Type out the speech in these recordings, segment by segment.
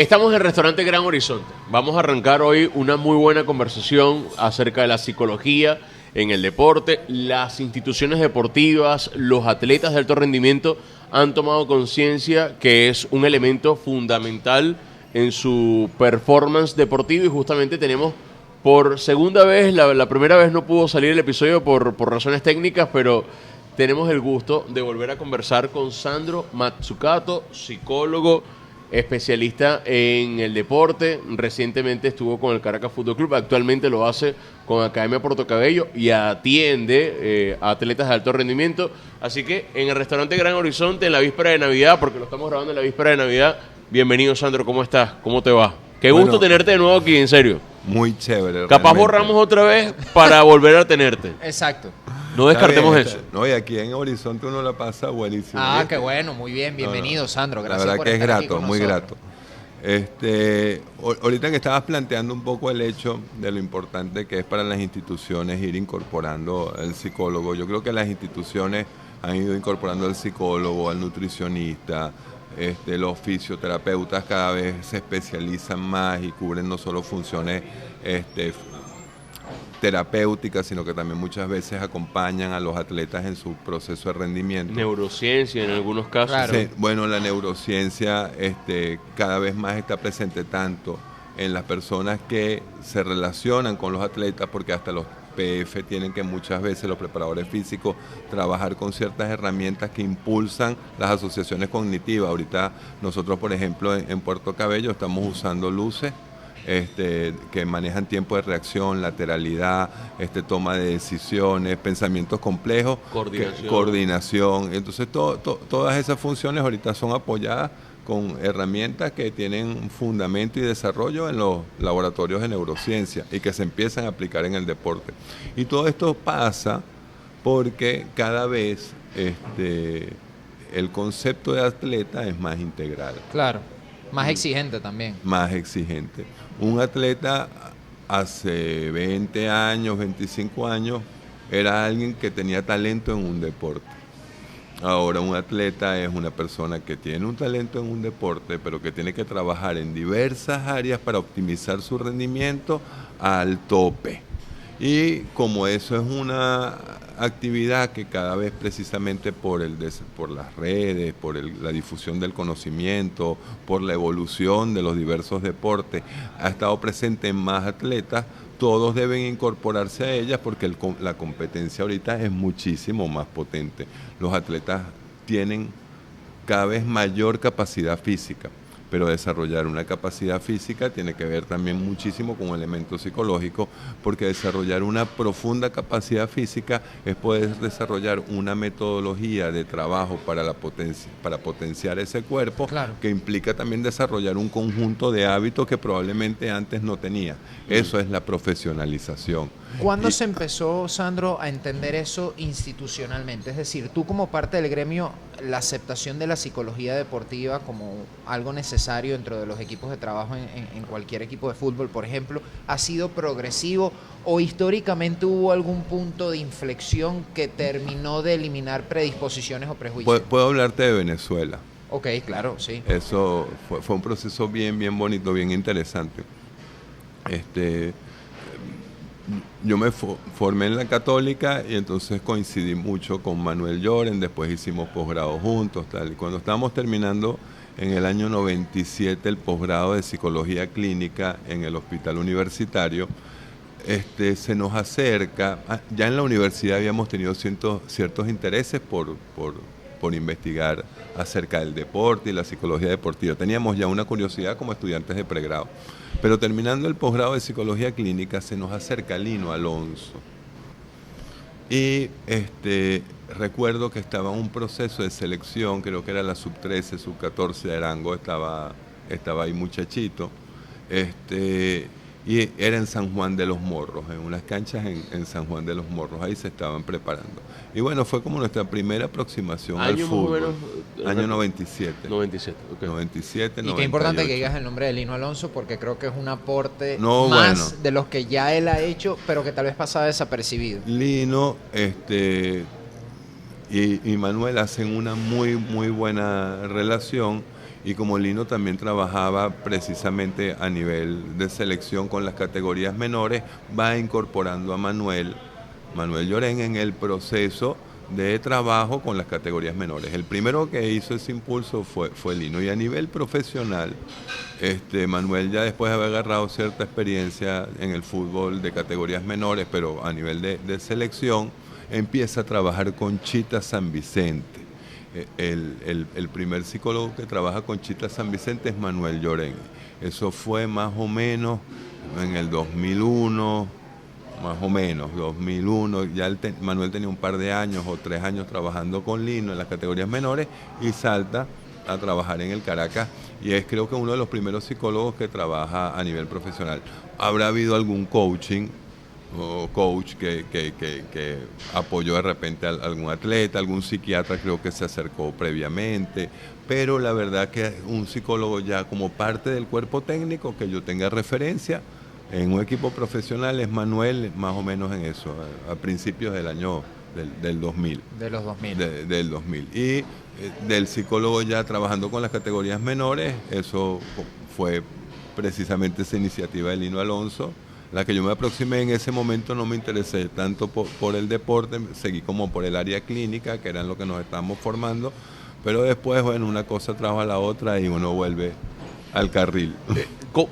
Estamos en el restaurante Gran Horizonte. Vamos a arrancar hoy una muy buena conversación acerca de la psicología en el deporte. Las instituciones deportivas, los atletas de alto rendimiento han tomado conciencia que es un elemento fundamental en su performance deportivo y justamente tenemos por segunda vez, la, primera vez no pudo salir el episodio por, por razones técnicas, pero tenemos el gusto de volver a conversar con Sandro Matsukato, psicólogo, especialista en el deporte. Recientemente estuvo con el Caracas Fútbol Club, actualmente lo hace con Academia Cabello y atiende eh, a atletas de alto rendimiento. Así que en el restaurante Gran Horizonte, en la víspera de Navidad, porque lo estamos grabando en la víspera de Navidad, bienvenido Sandro, ¿cómo estás? ¿Cómo te va? Qué gusto tenerte de nuevo aquí, en serio. Muy chévere. Capaz borramos otra vez para volver a tenerte. Exacto. No descartemos eso. No, y aquí en Horizonte uno la pasa buenísimo. Ah, qué bueno, muy bien, bienvenido, Sandro. Gracias la verdad que es grato, muy grato. Este, ahorita que estabas planteando un poco el hecho de lo importante que es para las instituciones ir incorporando el psicólogo, yo creo que las instituciones han ido incorporando al psicólogo, al nutricionista, este, los fisioterapeutas cada vez se especializan más y cubren no solo funciones este, terapéuticas, sino que también muchas veces acompañan a los atletas en su proceso de rendimiento. Neurociencia en algunos casos. bueno, la neurociencia este, cada vez más está presente tanto en las personas que se relacionan con los atletas, porque hasta los PF tienen que muchas veces los preparadores físicos trabajar con ciertas herramientas que impulsan las asociaciones cognitivas. Ahorita nosotros, por ejemplo, en Puerto Cabello estamos usando luces este, que manejan tiempo de reacción, lateralidad, este, toma de decisiones, pensamientos complejos, coordinación. Entonces, todas esas funciones ahorita son apoyadas con herramientas que tienen fundamento y desarrollo en los laboratorios de neurociencia y que se empiezan a aplicar en el deporte. Y todo esto pasa porque cada vez este, el concepto de atleta es más integral. Claro, más exigente también. Más exigente. Un atleta hace 20 años, 25 años, era alguien que tenía talento en un deporte. Ahora un atleta es una persona que tiene un talento en un deporte, pero que tiene que trabajar en diversas áreas para optimizar su rendimiento al tope. Y como eso es una actividad que cada vez precisamente por, el, por las redes, por la difusión del conocimiento, por la evolución de los diversos deportes, ha estado presente en más atletas, todos deben incorporarse a ellas porque la competencia ahorita es muchísimo más potente. Los atletas tienen cada vez mayor capacidad física pero desarrollar una capacidad física tiene que ver también muchísimo con un elemento psicológico, porque desarrollar una profunda capacidad física es poder desarrollar una metodología de trabajo para, la potencia, para potenciar ese cuerpo, que implica también desarrollar un conjunto de hábitos que probablemente antes no tenía. Mm. Eso es la profesionalización. ¿Cuándo se empezó, Sandro, a entender eso institucionalmente? Es decir, tú como parte del gremio, la aceptación de la psicología deportiva como algo necesario dentro de los equipos de trabajo en, cualquier equipo de fútbol, por ejemplo, ¿ha sido progresivo o históricamente hubo algún punto de inflexión que terminó de eliminar predisposiciones o prejuicios? Puedo, hablarte de Venezuela. Ok, claro, sí. Eso fue, fue un proceso bien, bien bonito, bien interesante. Este yo me formé en la católica y entonces coincidí mucho con Manuel Lloren, después hicimos posgrado juntos, tal. Cuando estábamos terminando en el año 97 el posgrado de psicología clínica en el hospital universitario, este, se nos acerca, ah, ya en la universidad habíamos tenido ciertos, intereses por, por, por investigar acerca del deporte y la psicología deportiva. Teníamos ya una curiosidad como estudiantes de pregrado. Pero terminando el posgrado de psicología clínica, se nos acerca Lino Alonso. Y este, recuerdo que estaba un proceso de selección, creo que era la sub 13, sub 14 de Arango, estaba, estaba ahí muchachito. Este, y era en San Juan de los Morros, en unas canchas en, San Juan de los Morros, ahí se estaban preparando. Y bueno, fue como nuestra primera aproximación al fútbol. año 97. 97, ok. 97, Y qué importante que digas el nombre de Lino Alonso, porque creo que es un aporte más de los que ya él ha hecho, pero que tal vez pasaba desapercibido. Lino, este, y, y Manuel hacen una muy, muy buena relación y como Lino también trabajaba precisamente a nivel de selección con las categorías menores, va incorporando a Manuel, Manuel Llorén en el proceso de trabajo con las categorías menores. El primero que hizo ese impulso fue, fue Lino y a nivel profesional, este, Manuel ya después de haber agarrado cierta experiencia en el fútbol de categorías menores, pero a nivel de, de selección, empieza a trabajar con Chita San Vicente. Eh, el, el, primer psicólogo que trabaja con Chita San Vicente es Manuel Lloren. Eso fue más o menos en el 2001, más o menos, 2001. Ya Manuel tenía un par de años o tres años trabajando con Lino en las categorías menores y salta a trabajar en el Caracas y es creo que uno de los primeros psicólogos que trabaja a nivel profesional. Habrá habido algún coaching o coach que, que, que, apoyó de repente a algún atleta, algún psiquiatra creo que se acercó previamente, pero la verdad que un psicólogo ya como parte del cuerpo técnico que yo tenga referencia en un equipo profesional es Manuel más o menos en eso, a, principios del año del, del 2000. De los 2000. del 2000. Y eh, del psicólogo ya trabajando con las categorías menores, eso fue precisamente esa iniciativa de Lino Alonso la que yo me aproximé en ese momento no me interesé tanto por, el deporte, seguí como por el área clínica, que era en lo que nos estábamos formando, pero después, bueno, una cosa trajo a la otra y uno vuelve al carril. Eh,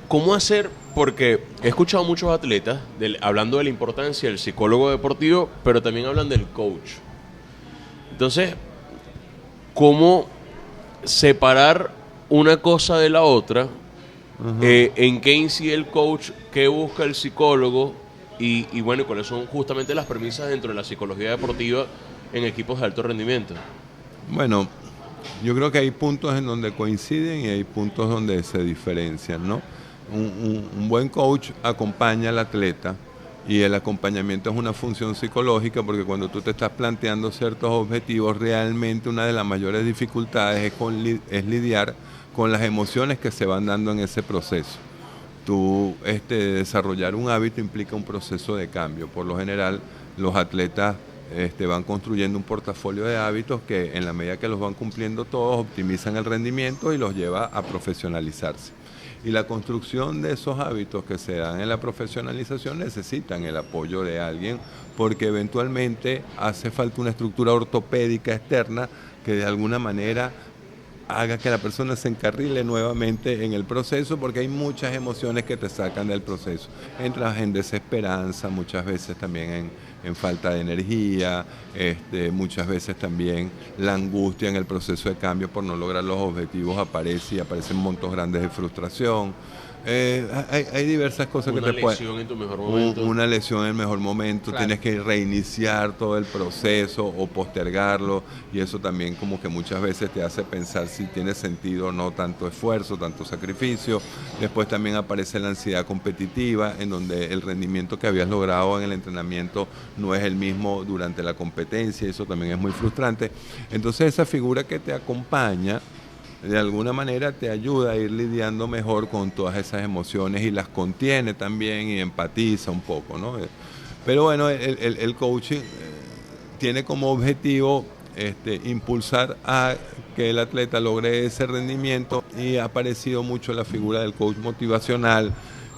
¿Cómo hacer? Porque he escuchado muchos atletas hablando de la importancia del psicólogo deportivo, pero también hablan del coach. Entonces, ¿cómo separar una cosa de la otra eh, ¿En qué incide el coach? ¿Qué busca el psicólogo? Y, y, bueno, ¿cuáles son justamente las premisas dentro de la psicología deportiva en equipos de alto rendimiento? Bueno, yo creo que hay puntos en donde coinciden y hay puntos donde se diferencian, ¿no? Un, buen coach acompaña al atleta y el acompañamiento es una función psicológica porque cuando tú te estás planteando ciertos objetivos, realmente una de las mayores dificultades es, con, es lidiar con las emociones que se van dando en ese proceso. Tú, este, desarrollar un hábito implica un proceso de cambio. Por lo general, los atletas este, van construyendo un portafolio de hábitos que en la medida que los van cumpliendo todos, optimizan el rendimiento y los lleva a profesionalizarse. Y la construcción de esos hábitos que se dan en la profesionalización necesitan el apoyo de alguien porque eventualmente hace falta una estructura ortopédica externa que de alguna manera haga que la persona se encarrile nuevamente en el proceso porque hay muchas emociones que te sacan del proceso. Entras en desesperanza, muchas veces también en, falta de energía, este, muchas veces también la angustia en el proceso de cambio por no lograr los objetivos aparece y aparecen montos grandes de frustración. Eh, hay, diversas cosas que te pueden... Una lesión en tu mejor momento. Una lesión en el mejor momento, tienes que reiniciar todo el proceso o postergarlo y eso también como que muchas veces te hace pensar si tiene sentido o no tanto esfuerzo, tanto sacrificio. Después también aparece la ansiedad competitiva en donde el rendimiento que habías logrado en el entrenamiento no es el mismo durante la competencia, eso también es muy frustrante. Entonces esa figura que te acompaña, de alguna manera te ayuda a ir lidiando mejor con todas esas emociones y las contiene también y empatiza un poco, ¿no? Pero bueno, el, coaching eh, tiene como objetivo este, impulsar a que el atleta logre ese rendimiento y ha aparecido mucho la figura del coach motivacional,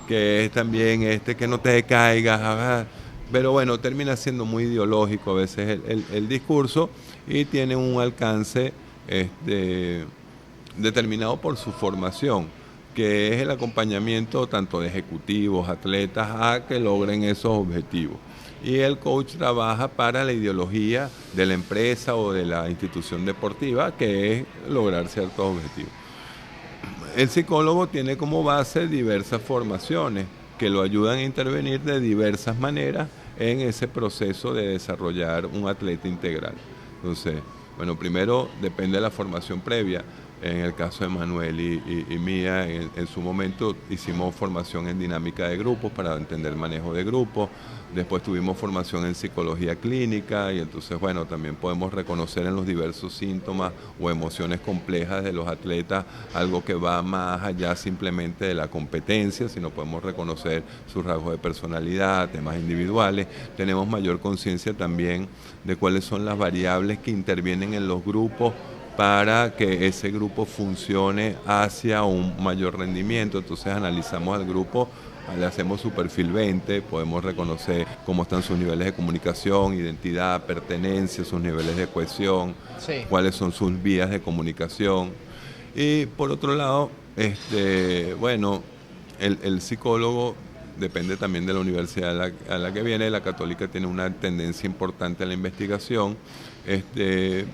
que es también este que no te caigas, pero bueno, termina siendo muy ideológico a veces el, el discurso y tiene un alcance este, determinado por su formación, que es el acompañamiento tanto de ejecutivos, atletas, a que logren esos objetivos. Y el coach trabaja para la ideología de la empresa o de la institución deportiva, que es lograr ciertos objetivos. El psicólogo tiene como base diversas formaciones que lo ayudan a intervenir de diversas maneras en ese proceso de desarrollar un atleta integral. Entonces, bueno, primero depende de la formación previa. En el caso de Manuel y, mía, en, su momento hicimos formación en dinámica de grupos para entender manejo de grupos. Después tuvimos formación en psicología clínica y entonces, bueno, también podemos reconocer en los diversos síntomas o emociones complejas de los atletas algo que va más allá simplemente de la competencia, sino podemos reconocer sus rasgos de personalidad, temas individuales. Tenemos mayor conciencia también de cuáles son las variables que intervienen en los grupos para que ese grupo funcione hacia un mayor rendimiento. Entonces analizamos al grupo le hacemos su perfil 20, podemos reconocer cómo están sus niveles de comunicación, identidad, pertenencia, sus niveles de cohesión, cuáles son sus vías de comunicación. Y por otro lado, este, bueno, el, psicólogo depende también de la universidad a la, a la, que viene. La católica tiene una tendencia importante a la investigación. Este,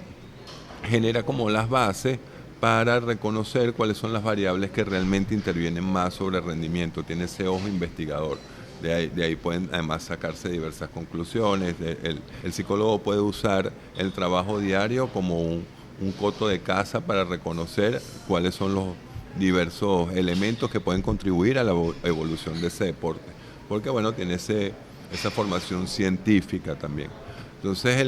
genera como las bases para reconocer cuáles son las variables que realmente intervienen más sobre el rendimiento. Tiene ese ojo investigador. De ahí, de ahí pueden además sacarse diversas conclusiones. el, psicólogo puede usar el trabajo diario como un, coto de casa para reconocer cuáles son los diversos elementos que pueden contribuir a la evolución de ese deporte. Porque bueno, tiene ese, esa formación científica también. Entonces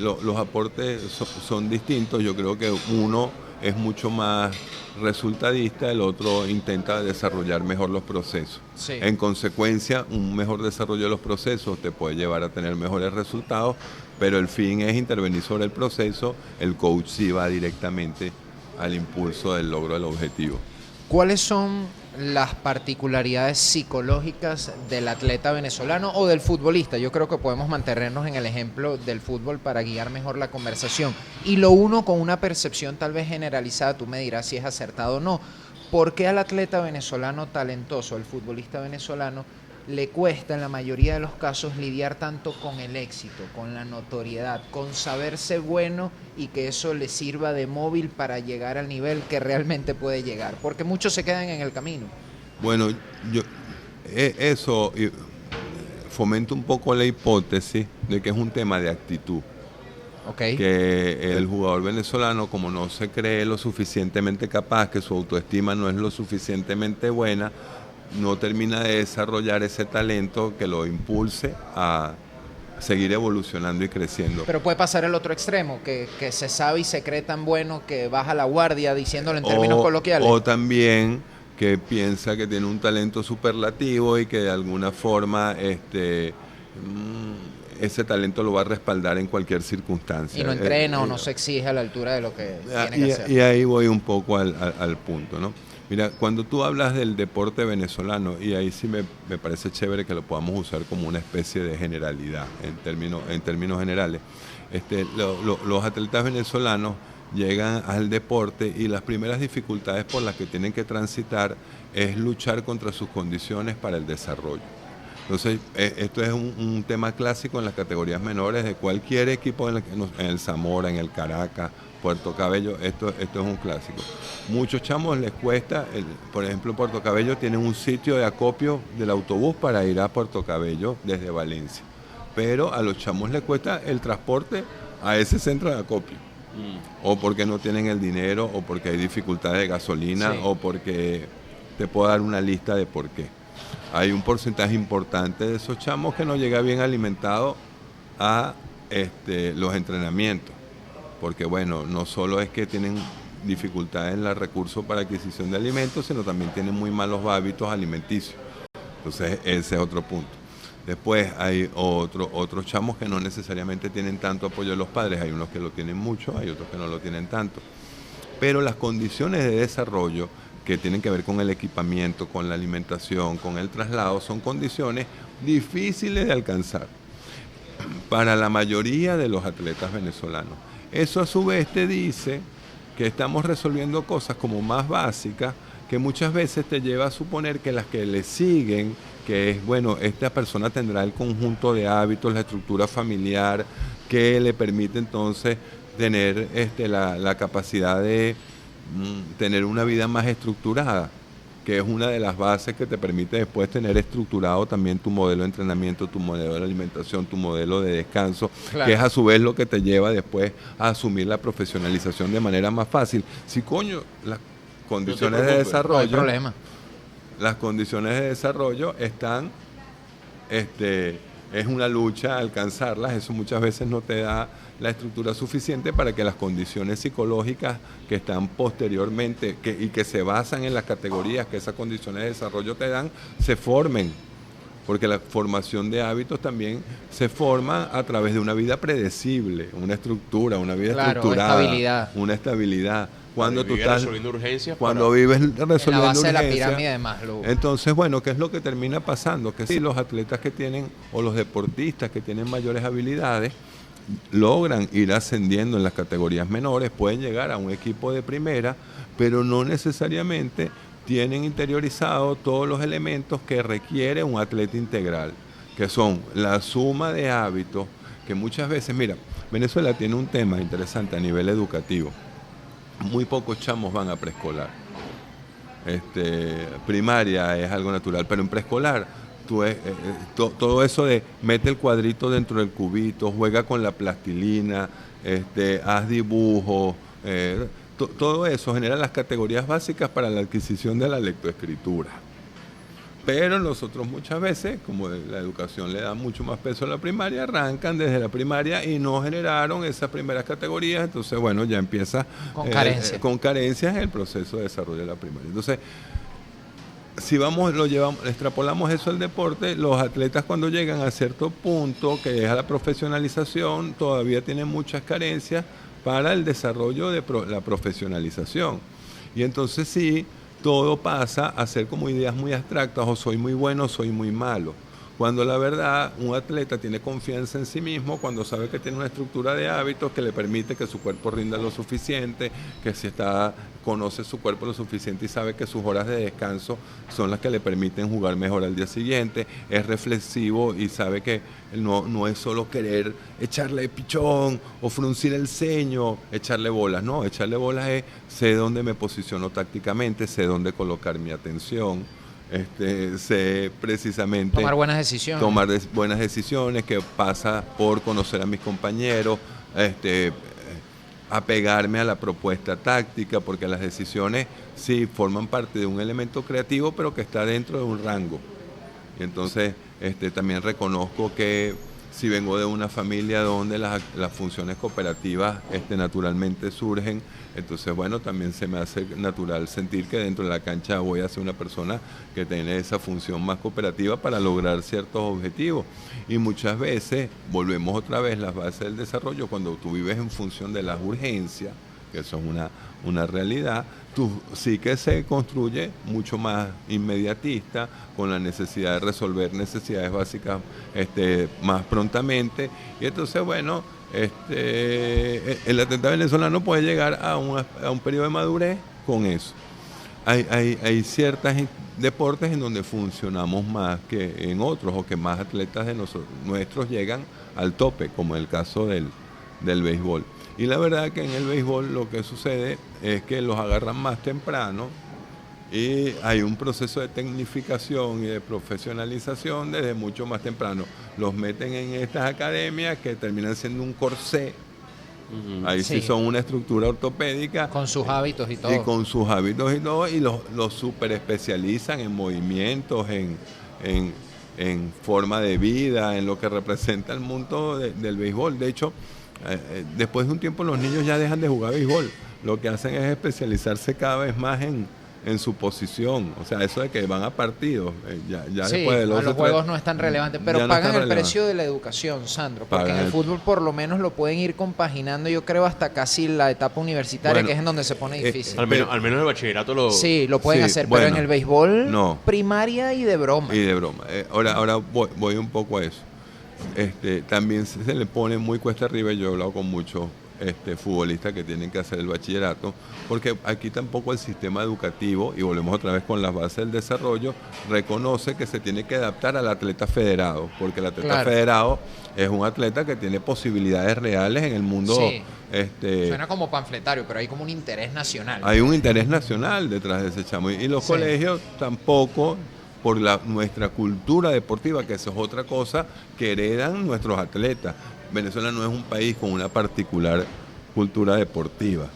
los aportes son distintos. Yo creo que uno es mucho más resultadista, el otro intenta desarrollar mejor los procesos. En consecuencia, un mejor desarrollo de los procesos te puede llevar a tener mejores resultados, pero el fin es intervenir sobre el proceso, el coach sí va directamente al impulso del logro del objetivo. ¿Cuáles son las particularidades psicológicas del atleta venezolano o del futbolista. Yo creo que podemos mantenernos en el ejemplo del fútbol para guiar mejor la conversación. Y lo uno con una percepción tal vez generalizada, tú me dirás si es acertado o no. ¿Por qué al atleta venezolano talentoso, al futbolista venezolano, le cuesta en la mayoría de los casos lidiar tanto con el éxito, con la notoriedad, con saberse bueno y que eso le sirva de móvil para llegar al nivel que realmente puede llegar, porque muchos se quedan en el camino. Bueno, yo e, eso fomenta un poco la hipótesis de que es un tema de actitud. Okay. Que el jugador venezolano, como no se cree lo suficientemente capaz, que su autoestima no es lo suficientemente buena, no termina de desarrollar ese talento que lo impulse a seguir evolucionando y creciendo. Pero puede pasar el otro extremo, que, se sabe y se cree tan bueno que baja la guardia, diciéndolo en términos coloquiales. O también que piensa que tiene un talento superlativo y que de alguna forma este, mm, ese talento lo va a respaldar en cualquier circunstancia. Y no entrena o no se exige a la altura de lo que ah, tiene que hacer. Y ahí voy un poco al, al punto, ¿no? Mira, cuando tú hablas del deporte venezolano, y ahí sí me, parece chévere que lo podamos usar como una especie de generalidad, en términos, en términos generales, este, los atletas venezolanos llegan al deporte y las primeras dificultades por las que tienen que transitar es luchar contra sus condiciones para el desarrollo. Entonces, e, esto es un, tema clásico en las categorías menores de cualquier equipo en el, en el Zamora, en el Caracas, Puerto Cabello, esto, esto es un clásico. Muchos chamos les cuesta, por ejemplo, Puerto Cabello tiene un sitio de acopio del autobús para ir a Puerto Cabello desde Valencia. Pero a los chamos les cuesta el transporte a ese centro de acopio. Mm. O porque no tienen el dinero, o porque hay dificultades de gasolina, o porque te puedo dar una lista de por qué. Hay un porcentaje importante de esos chamos que no llega bien alimentado a este, los entrenamientos porque bueno, no solo es que tienen dificultades en los recursos para adquisición de alimentos, sino también tienen muy malos hábitos alimenticios. Entonces, ese es otro punto. Después hay otro, otros chamos que no necesariamente tienen tanto apoyo de los padres, hay unos que lo tienen mucho, hay otros que no lo tienen tanto. Pero las condiciones de desarrollo que tienen que ver con el equipamiento, con la alimentación, con el traslado, son condiciones difíciles de alcanzar para la mayoría de los atletas venezolanos. Eso a su vez te dice que estamos resolviendo cosas como más básicas que muchas veces te lleva a suponer que las que le siguen, que es, bueno, esta persona tendrá el conjunto de hábitos, la estructura familiar, que le permite entonces tener este, la, capacidad de mm, tener una vida más estructurada que es una de las bases que te permite después tener estructurado también tu modelo de entrenamiento, tu modelo de alimentación, tu modelo de descanso, que es a su vez lo que te lleva después a asumir la profesionalización de manera más fácil. Si coño, las condiciones de desarrollo, problema. las condiciones de desarrollo están, este, es una lucha alcanzarlas, eso muchas veces no te da la estructura suficiente para que las condiciones psicológicas que están posteriormente y que se basan en las categorías que esas condiciones de desarrollo te dan, se formen porque la formación de hábitos también se forma a través de una vida predecible, una estructura, una vida Claro, estructurada, estabilidad. una estabilidad. Cuando tú estás resolviendo urgencias cuando para- vives En la resolviendo base de la urgencias, pirámide de Maslow. entonces, bueno, ¿qué es lo que termina pasando? Que si los atletas que tienen o los deportistas que tienen mayores habilidades logran ir ascendiendo en las categorías menores, pueden llegar a un equipo de primera, pero no necesariamente tienen interiorizado todos los elementos que requiere un atleta integral, que son la suma de hábitos, que muchas veces, mira, Venezuela tiene un tema interesante a nivel educativo. Muy pocos chamos van a preescolar este, primaria es algo natural, pero en preescolar eh, eh, to- todo eso de mete el cuadrito dentro del cubito, juega con la plastilina, este, haz dibujos, eh, todo eso genera las categorías básicas para la adquisición de la lectoescritura. Pero nosotros muchas veces, como la educación le da mucho más peso a la primaria, arrancan desde la primaria y no generaron esas primeras categorías, entonces bueno, ya empieza Con carencias. con carencias en el proceso de desarrollo de la primaria. Entonces, si vamos, lo llevamos, extrapolamos eso al deporte, los atletas cuando llegan a cierto punto, que es a la profesionalización, todavía tienen muchas carencias para el desarrollo de pro- la profesionalización. Y entonces sí, todo pasa a ser como ideas muy abstractas, o soy muy bueno, o soy muy malo. Cuando la verdad, un atleta tiene confianza en sí mismo, cuando sabe que tiene una estructura de hábitos que le permite que su cuerpo rinda lo suficiente, que si está, conoce su cuerpo lo suficiente y sabe que sus horas de descanso son las que le permiten jugar mejor al día siguiente, es reflexivo y sabe que no, no es solo querer echarle pichón o fruncir el ceño, echarle bolas, no, echarle bolas es sé dónde me posiciono tácticamente, sé dónde colocar mi atención, este, sé precisamente Tomar buenas decisiones. tomar des- buenas decisiones, que pasa por conocer a mis compañeros, este, eh, apegarme a la propuesta táctica, porque las decisiones sí forman parte de un elemento creativo, pero que está dentro de un rango. Y entonces este, también reconozco que si vengo de una familia donde las, funciones cooperativas este, naturalmente surgen, entonces bueno, también se me hace natural sentir que dentro de la cancha voy a ser una persona que tiene esa función más cooperativa para lograr ciertos objetivos. Y muchas veces volvemos otra vez las bases del desarrollo, cuando tú vives en función de las urgencias, que es una, una realidad, sí que se construye mucho más inmediatista, con la necesidad de resolver necesidades básicas este, más prontamente. Y entonces, bueno, este, el atleta venezolano puede llegar a un, a un periodo de madurez con eso. Hay, hay, hay ciertos deportes en donde funcionamos más que en otros, o que más atletas de nosotros, nuestros llegan al tope, como el caso del, del béisbol. Y la verdad que en el béisbol lo que sucede es que los agarran más temprano y hay un proceso de tecnificación y de profesionalización desde mucho más temprano. Los meten en estas academias que terminan siendo un corsé. Ahí sí. Sí. son una estructura ortopédica Con sus hábitos y todo. y con sus hábitos y todo, y los, los super especializan en movimientos, en, en, en forma de vida, en lo que representa el mundo de- del béisbol. De hecho, eh, eh, después de un tiempo los niños ya dejan de jugar béisbol. Lo que hacen es especializarse cada vez más en, en su posición. O sea, eso de que van a partidos, eh, ya, ya Sí, después de a los juegos no es tan relevante, pero no pagan el relevante. precio de la educación, Sandro, porque Pagan en el el- fútbol por lo menos lo pueden ir compaginando, yo creo, hasta casi la etapa universitaria, Bueno, que es en donde se pone eh, difícil. Al menos, al menos el bachillerato lo... sí, lo pueden sí, hacer, pero en el béisbol, no. primaria y de broma. Y de broma. Eh, ahora ahora voy, voy un poco a eso. Este, también se, se le pone muy cuesta arriba, yo he hablado con muchos este, futbolistas que tienen que hacer el bachillerato, porque aquí tampoco el sistema educativo, y volvemos otra vez con las bases del desarrollo, reconoce que se tiene que adaptar al atleta federado, porque el atleta Claro. federado es un atleta que tiene posibilidades reales en el mundo. Sí. Este, Suena como panfletario, pero hay como un interés nacional. hay un interés nacional detrás de ese chamo. Y los Sí. colegios tampoco, por la, nuestra cultura deportiva, que eso es otra cosa, que heredan nuestros atletas. Venezuela no es un país con una particular cultura deportiva.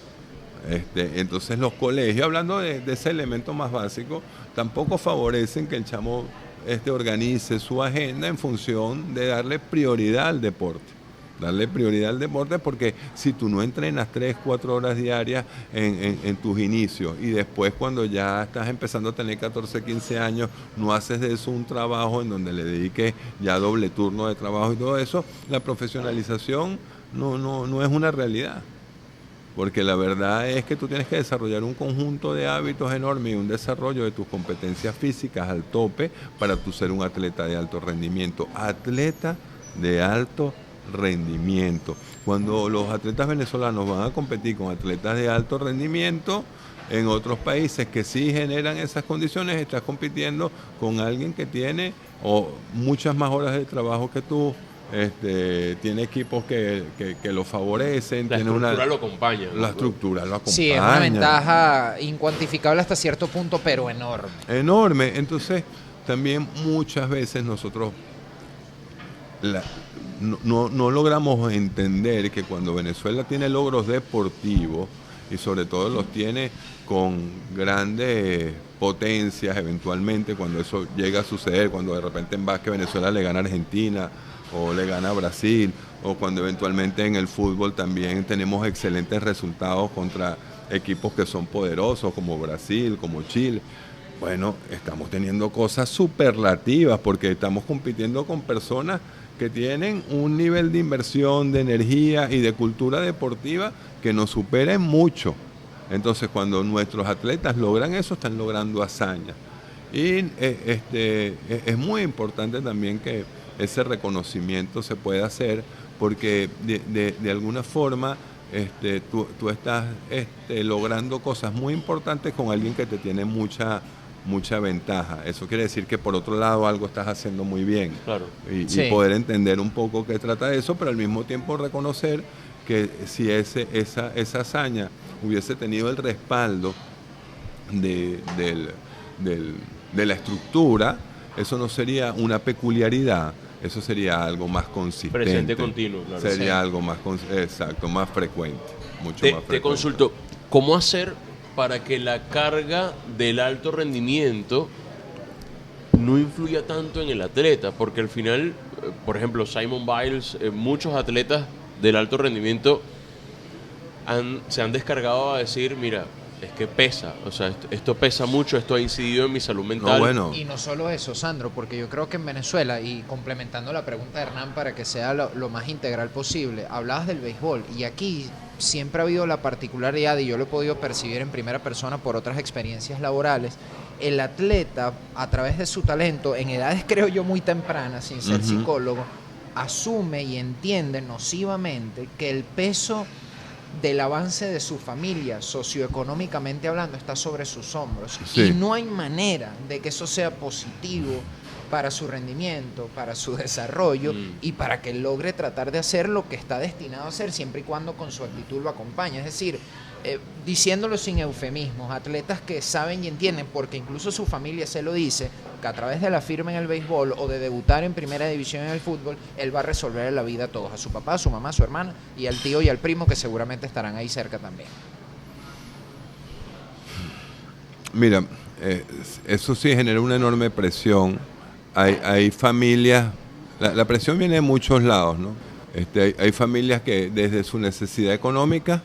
Este, entonces los colegios, hablando de, ese elemento más básico, tampoco favorecen que el chamo este, organice su agenda en función de darle prioridad al deporte. Darle prioridad al deporte porque si tú no entrenas 3, 4 horas diarias en, tus inicios y después cuando ya estás empezando a tener 14, 15 años, no haces de eso un trabajo en donde le dediques ya doble turno de trabajo y todo eso, la profesionalización no, no, no es una realidad. Porque la verdad es que tú tienes que desarrollar un conjunto de hábitos enorme y un desarrollo de tus competencias físicas al tope para tú ser un atleta de alto rendimiento. Atleta de alto rendimiento. Cuando los atletas venezolanos van a competir con atletas de alto rendimiento, en otros países que sí generan esas condiciones, estás compitiendo con alguien que tiene o muchas más horas de trabajo que tú, este, tiene equipos que, lo favorecen. La estructura lo acompaña. La estructura lo acompaña. Sí, es una ventaja incuantificable hasta cierto punto, pero enorme. Enorme. Entonces, también muchas veces nosotros no, no logramos entender que cuando Venezuela tiene logros deportivos, y sobre todo los tiene con grandes potencias eventualmente, cuando eso llega a suceder, cuando de repente en básquet Venezuela le gana a Argentina, o le gana a Brasil, o cuando eventualmente en el fútbol también tenemos excelentes resultados contra equipos que son poderosos como Brasil, como Chile. Bueno, estamos teniendo cosas superlativas porque estamos compitiendo con personas que tienen un nivel de inversión, de energía y de cultura deportiva que nos superen mucho. Entonces, cuando nuestros atletas logran eso, están logrando hazañas. Y eh, este, es muy importante también que ese reconocimiento se puede hacer porque de, alguna forma este, tú, estás este, logrando cosas muy importantes con alguien que te tiene mucha mucha ventaja. Eso quiere decir que por otro lado algo estás haciendo muy bien. Claro. Y, poder entender un poco qué trata eso, pero al mismo tiempo reconocer que si ese, esa, esa hazaña hubiese tenido el respaldo de, de la estructura, eso no sería una peculiaridad, eso sería algo más consistente. Presente continuo, claro. Sería algo más, exacto, más frecuente. Mucho te, más frecuente. te consulto, ¿cómo hacer para que la carga del alto rendimiento no influya tanto en el atleta? Porque al final, eh, por ejemplo, Simon Biles, eh, muchos atletas del alto rendimiento se han descargado a decir, mira, es que pesa, o sea, esto, pesa mucho, esto ha incidido en mi salud mental. Y no solo eso, Sandro, porque yo creo que en Venezuela, y complementando la pregunta de Hernán para que sea lo, más integral posible, hablabas del béisbol, y aquí siempre ha habido la particularidad, y yo lo he podido percibir en primera persona por otras experiencias laborales, el atleta, a través de su talento, en edades creo yo muy tempranas, sin ser psicólogo, asume y entiende nocivamente que el peso del avance de su familia, socioeconómicamente hablando, está sobre sus hombros. Y no hay manera de que eso sea positivo para su rendimiento, para su desarrollo mm. y para que logre tratar de hacer lo que está destinado a hacer siempre y cuando con su actitud lo acompañe. Es decir, eh, diciéndolo sin eufemismos, atletas que saben y entienden, porque incluso su familia se lo dice, que a través de la firma en el béisbol o de debutar en primera división en el fútbol, él va a resolver la vida a todos, a su papá, a su mamá, a su hermana y al tío y al primo que seguramente estarán ahí cerca también. Mira, eh, eso sí genera una enorme presión. Hay, hay familias, la, presión viene de muchos lados, ¿no? Este, hay, hay familias que desde su necesidad económica,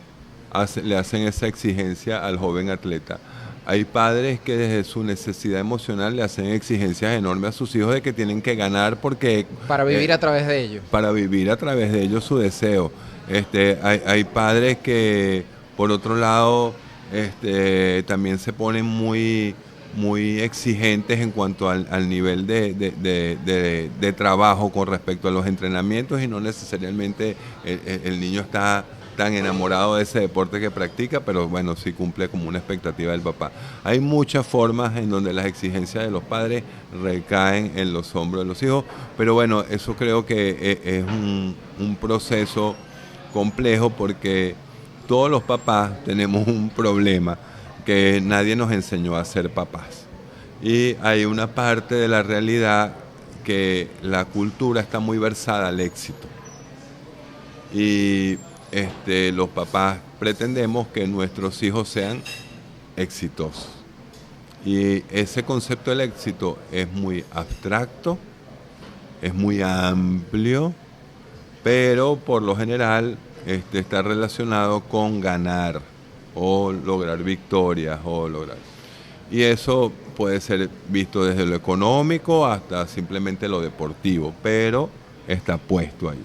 le hacen esa exigencia al joven atleta. Hay padres que desde su necesidad emocional le hacen exigencias enormes a sus hijos de que tienen que ganar porque... Para vivir eh, a través de ellos. Para vivir a través de ellos su deseo. Este, hay, padres que, por otro lado, este, también se ponen muy, muy exigentes en cuanto al, nivel de, trabajo con respecto a los entrenamientos y no necesariamente el niño está tan enamorado de ese deporte que practica, pero bueno, sí cumple como una expectativa del papá. Hay muchas formas en donde las exigencias de los padres recaen en los hombros de los hijos, pero bueno, eso creo que e, es un, proceso complejo porque todos los papás tenemos un problema que nadie nos enseñó a ser papás. Y hay una parte de la realidad que la cultura está muy versada al éxito. Y este, los papás pretendemos que nuestros hijos sean exitosos. Y ese concepto del éxito es muy abstracto, es muy amplio pero por lo general este, está relacionado con ganar o lograr victorias o lograr. Y eso puede ser visto desde lo económico hasta simplemente lo deportivo, pero está puesto ahí.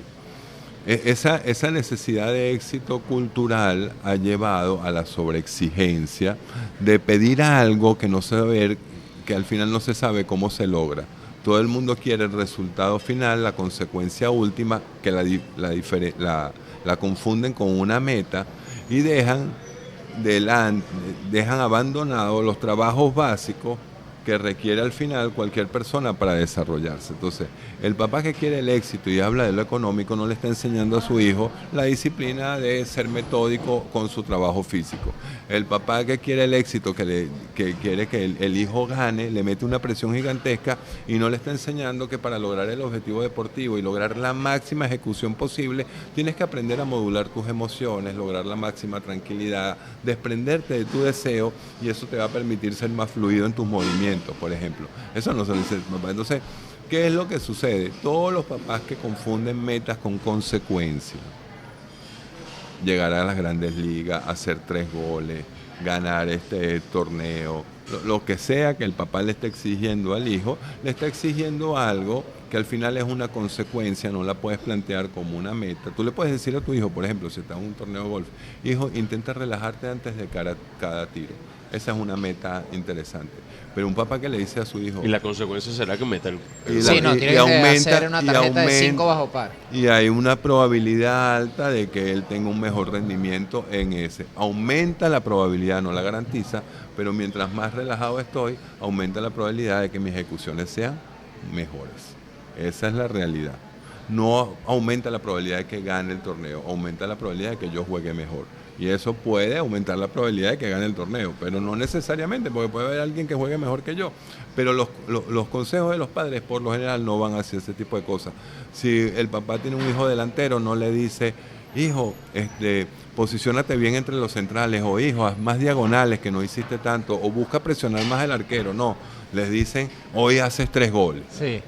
E, esa, esa necesidad de éxito cultural ha llevado a la sobreexigencia de pedir algo que no se ver, que al final no se sabe cómo se logra. Todo el mundo quiere el resultado final, la consecuencia última, que la, la, la confunden con una meta y dejan delante, dejan abandonados los trabajos básicos que requiere al final cualquier persona para desarrollarse. Entonces, el papá que quiere el éxito y habla de lo económico no le está enseñando a su hijo la disciplina de ser metódico con su trabajo físico. El papá que quiere el éxito, que, le, quiere que el, hijo gane, le mete una presión gigantesca y no le está enseñando que para lograr el objetivo deportivo y lograr la máxima ejecución posible, tienes que aprender a modular tus emociones, lograr la máxima tranquilidad, desprenderte de tu deseo y eso te va a permitir ser más fluido en tus movimientos, por ejemplo. Eso no se dice papá. Entonces, ¿Qué es lo que sucede? Todos los papás que confunden metas con consecuencias. Llegar a las grandes ligas, hacer tres goles, ganar este torneo, lo, que sea que el papá le esté exigiendo al hijo, le está exigiendo algo que al final es una consecuencia, no la puedes plantear como una meta. Tú le puedes decir a tu hijo, por ejemplo, si está en un torneo de golf, hijo, intenta relajarte antes de cada tiro. Esa es una meta interesante. Pero un papá que le dice a su hijo. Y la consecuencia será que meta el. Y sí, no, tiene que aumenta, hacer una tarjeta de 5 bajo par. Y hay una probabilidad alta de que él tenga un mejor rendimiento en ese. Aumenta la probabilidad, no la garantiza, pero mientras más relajado estoy, aumenta la probabilidad de que mis ejecuciones sean mejores. Esa es la realidad. No aumenta la probabilidad de que gane el torneo, aumenta la probabilidad de que yo juegue mejor. Y eso puede aumentar la probabilidad de que gane el torneo, pero no necesariamente, porque puede haber alguien que juegue mejor que yo. Pero los, los, consejos de los padres por lo general no van hacia ese tipo de cosas. Si el papá tiene un hijo delantero, no le dice, hijo, este, posicionate bien entre los centrales, o hijo, haz más diagonales que no hiciste tanto, o busca presionar más el arquero. No, les dicen, hoy haces tres goles. Sí.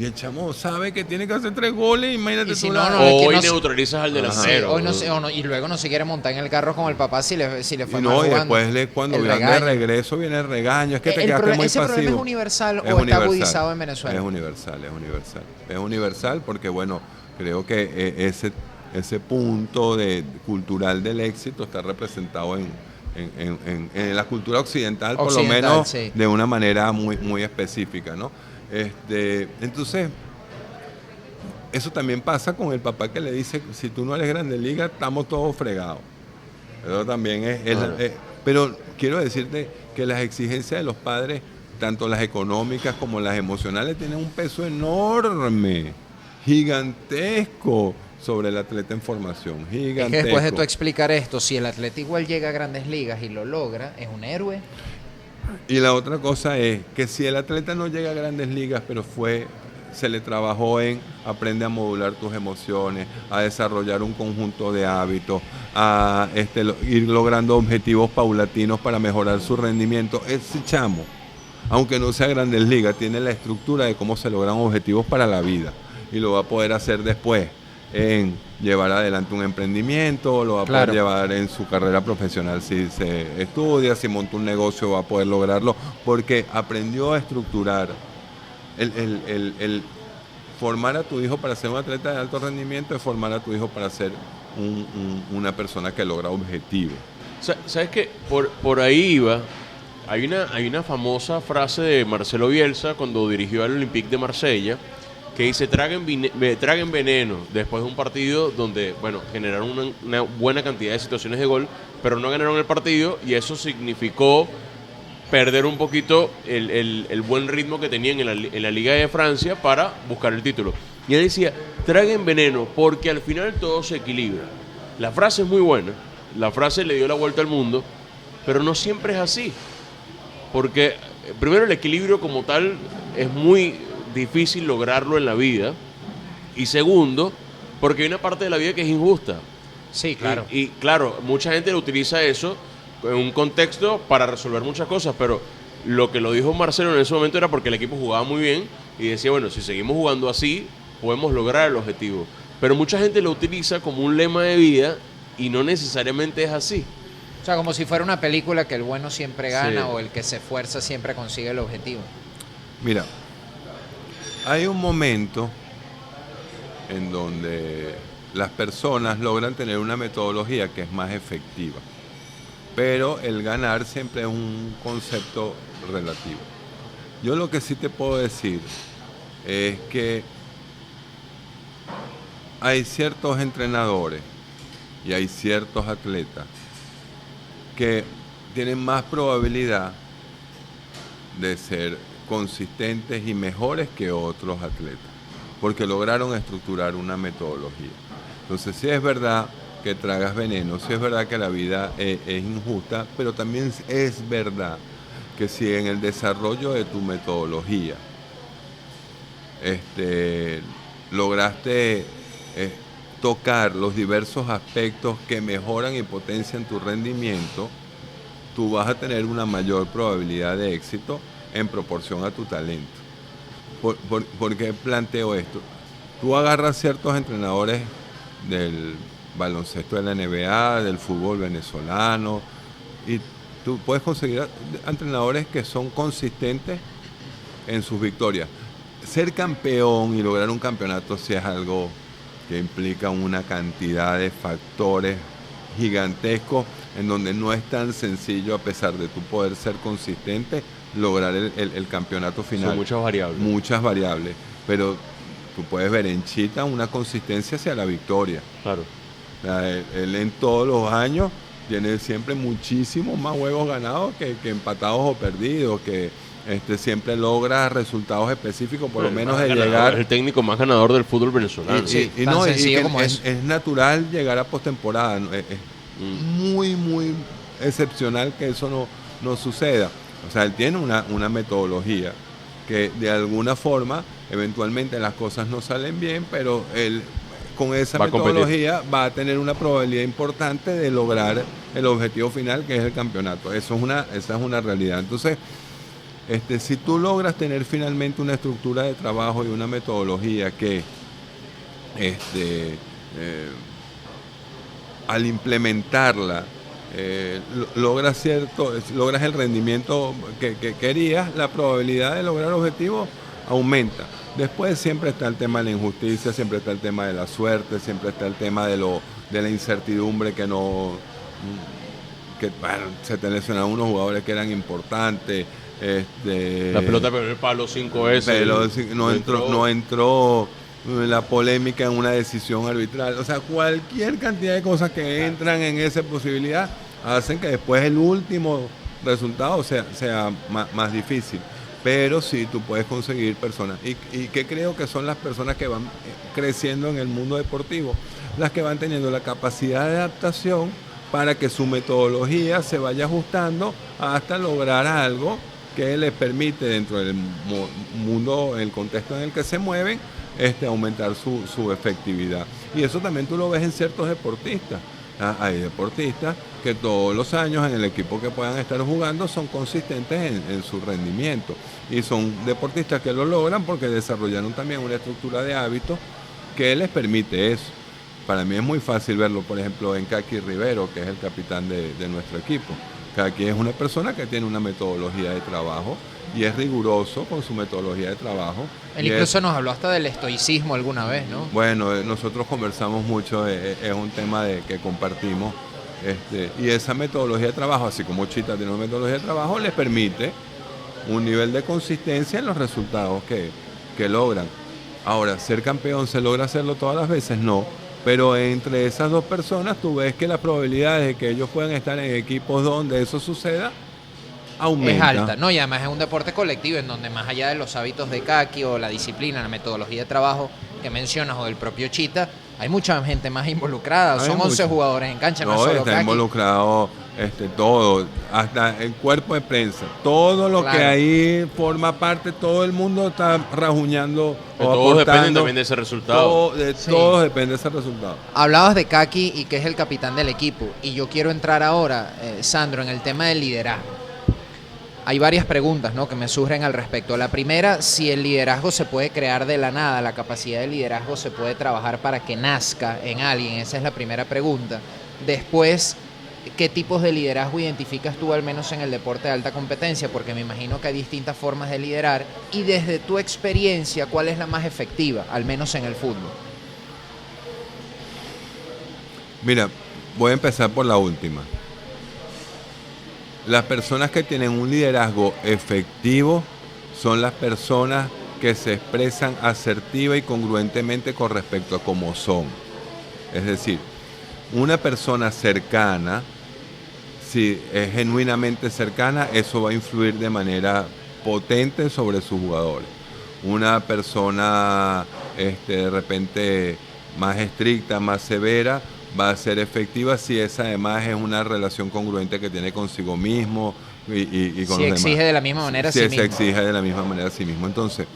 Y el chamo sabe que tiene que hacer tres goles, imagínate si no, no, Hoy neutralizas al delantero. hoy no y luego no se quiere montar en el carro con el papá si le, si le fue y no, y después le, cuando viene de regreso viene el regaño. Es que te quedaste muy ¿Ese problema es universal o está agudizado en Venezuela? Es universal, es universal. Es universal porque, bueno, creo que eh, ese, ese punto de, cultural del éxito está representado en, en, en, la cultura occidental, por lo menos de una manera muy, muy específica, ¿no? Este, entonces, eso también pasa con el papá que le dice, si tú no eres grande liga, estamos todos fregados. Pero también es, eh, pero quiero decirte que las exigencias de los padres, tanto las económicas como las emocionales, tienen un peso enorme, gigantesco sobre el atleta en formación. Gigantesco. después de tú explicar esto, si el atleta igual llega a grandes ligas y lo logra, es un héroe. Y la otra cosa es que si el atleta no llega a grandes ligas, pero fue, se le trabajó en aprende a modular tus emociones, a desarrollar un conjunto de hábitos, a este, ir logrando objetivos paulatinos para mejorar su rendimiento, ese chamo, aunque no sea grandes ligas, tiene la estructura de cómo se logran objetivos para la vida y lo va a poder hacer después en llevar adelante un emprendimiento, lo va a poder llevar en su carrera profesional si se estudia, si monta un negocio va a poder lograrlo, porque aprendió a estructurar el, formar a tu hijo para ser un atleta de alto rendimiento es formar a tu hijo para ser una persona que logra objetivos. ¿Sabes qué? Por, por ahí iba. Hay una, hay una famosa frase de Marcelo Bielsa cuando dirigió al Olympique de Marsella que dice traguen, traguen veneno después de un partido donde, bueno, generaron una, buena cantidad de situaciones de gol, pero no ganaron el partido y eso significó perder un poquito el, buen ritmo que tenían en la, en la, Liga de Francia para buscar el título. Y él decía, traguen veneno porque al final todo se equilibra. La frase es muy buena, la frase le dio la vuelta al mundo, pero no siempre es así. Porque eh, primero el equilibrio como tal es muy difícil lograrlo en la vida. Y segundo, porque hay una parte de la vida que es injusta. Sí, claro. Y, claro, mucha gente utiliza eso en un contexto para resolver muchas cosas, pero lo que lo dijo Marcelo en ese momento era porque el equipo jugaba muy bien y decía, bueno, si seguimos jugando así, podemos lograr el objetivo. Pero mucha gente lo utiliza como un lema de vida y no necesariamente es así. O sea, como si fuera una película que el bueno siempre gana Sí. o el que se esfuerza siempre consigue el objetivo. Mira, hay un momento en donde las personas logran tener una metodología que es más efectiva, pero el ganar siempre es un concepto relativo. Yo lo que sí te puedo decir es que hay ciertos entrenadores y hay ciertos atletas que tienen más probabilidad de ser consistentes y mejores que otros atletas, porque lograron estructurar una metodología. Entonces, sí es verdad que tragas veneno, sí es verdad que la vida eh, es, injusta, pero también es verdad que si en el desarrollo de tu metodología este, lograste eh, tocar los diversos aspectos que mejoran y potencian tu rendimiento, tú vas a tener una mayor probabilidad de éxito en proporción a tu talento. ¿Por, por- por qué planteo esto? Tú agarras ciertos entrenadores del baloncesto de la NBA, del fútbol venezolano, y tú puedes conseguir entrenadores que son consistentes en sus victorias. Ser campeón y lograr un campeonato sí es algo que implica una cantidad de factores gigantescos en donde no es tan sencillo, a pesar de tu poder ser consistente, lograr el, el- el campeonato final. Son muchas variables. Muchas variables. Pero tú puedes ver en Chita una consistencia hacia la victoria. Claro. Él, él en todos los años tiene siempre muchísimos más juegos ganados que, que empatados o perdidos, que este, siempre logra resultados específicos, por lo El menos de ganador, llegar. El técnico más ganador del fútbol venezolano. Y, Sí, y- no, y como es, natural llegar a postemporada. es Mm. muy, muy excepcional que eso no, no suceda. O sea, él tiene una, una metodología que de alguna forma, eventualmente las cosas no salen bien, pero él con esa Va metodología va a tener una probabilidad importante de lograr el objetivo final, que es el campeonato. Eso es una, esa es una realidad. Entonces, este, si tú logras tener finalmente una estructura de trabajo y una metodología que este, eh, al implementarla eh, lo- logras cierto, logras el rendimiento que, que querías, la probabilidad de lograr objetivos aumenta. Después siempre está el tema de la injusticia, siempre está el tema de la suerte, siempre está el tema de lo de la incertidumbre que no que bueno, se te lesionaron unos jugadores que eran importantes. Este, La pelota pegó en el palo cinco veces. pero no entró, no entró la polémica en una decisión arbitral. O sea, cualquier cantidad de cosas que entran en esa posibilidad hacen que después el último resultado sea, sea ma- más, difícil. Pero sí, tú puedes conseguir personas. Y, y que creo que son las personas que van eh, creciendo en el mundo deportivo, las que van teniendo la capacidad de adaptación para que su metodología se vaya ajustando hasta lograr algo que les permite dentro del mu- mundo, el contexto en el que se mueven, este, aumentar su, su efectividad. Y eso también tú lo ves en ciertos deportistas. Ah, Hay deportistas que todos los años en el equipo que puedan estar jugando son consistentes en, su rendimiento. Y son deportistas que lo logran porque desarrollaron también una estructura de hábitos que les permite eso. Para mí es muy fácil verlo, por ejemplo, en Kaki Rivero, que es el capitán de, de nuestro equipo. Kaki es una persona que tiene una metodología de trabajo y es riguroso con su metodología de trabajo. Él es- incluso nos habló hasta del estoicismo alguna vez, ¿no? bueno, eh, nosotros conversamos mucho, eh, eh, es un tema de, que compartimos. Este, y esa metodología de trabajo, así como Chita tiene una metodología de trabajo, les permite un nivel de consistencia en los resultados que, que logran. Ahora, ser campeón se logra hacerlo todas las veces, no. Pero entre esas dos personas tú ves que las probabilidades de que ellos puedan estar en equipos donde eso suceda aumenta. Es alta, ¿no? Y además es un deporte colectivo en donde más allá de los hábitos de Kaki o la disciplina, la metodología de trabajo que mencionas o del propio Chita, hay mucha gente más involucrada. Hay Son 11 mucha. jugadores en cancha, no, No, solo está Kaki. involucrado este, todo, hasta el cuerpo de prensa. Todo lo que ahí forma parte, todo el mundo está rajuñando o todos dependen también de ese resultado. Todo- de Sí. todos depende de ese resultado. Hablabas de Kaki y que es el capitán del equipo. Y yo quiero entrar ahora, eh, Sandro, en el tema del liderazgo. Hay varias preguntas ¿no? que me surgen al respecto. La primera, si el liderazgo se puede crear de la nada, la capacidad de liderazgo se puede trabajar para que nazca en alguien, esa es la primera pregunta. Después, ¿qué tipos de liderazgo identificas tú al menos en el deporte de alta competencia? Porque me imagino que hay distintas formas de liderar. Y desde tu experiencia, ¿cuál es la más efectiva, al menos en el fútbol? Mira, voy a empezar por la última. Las personas que tienen un liderazgo efectivo son las personas que se expresan asertiva y congruentemente con respecto a cómo son. Es decir, una persona cercana, si es genuinamente cercana, eso va a influir de manera potente sobre sus jugadores. Una persona este, de repente más estricta, más severa, va a ser efectiva si esa además es una relación congruente que tiene consigo mismo y, con si exige de la misma manera si sí se exige de la misma manera a sí mismo. Entonces,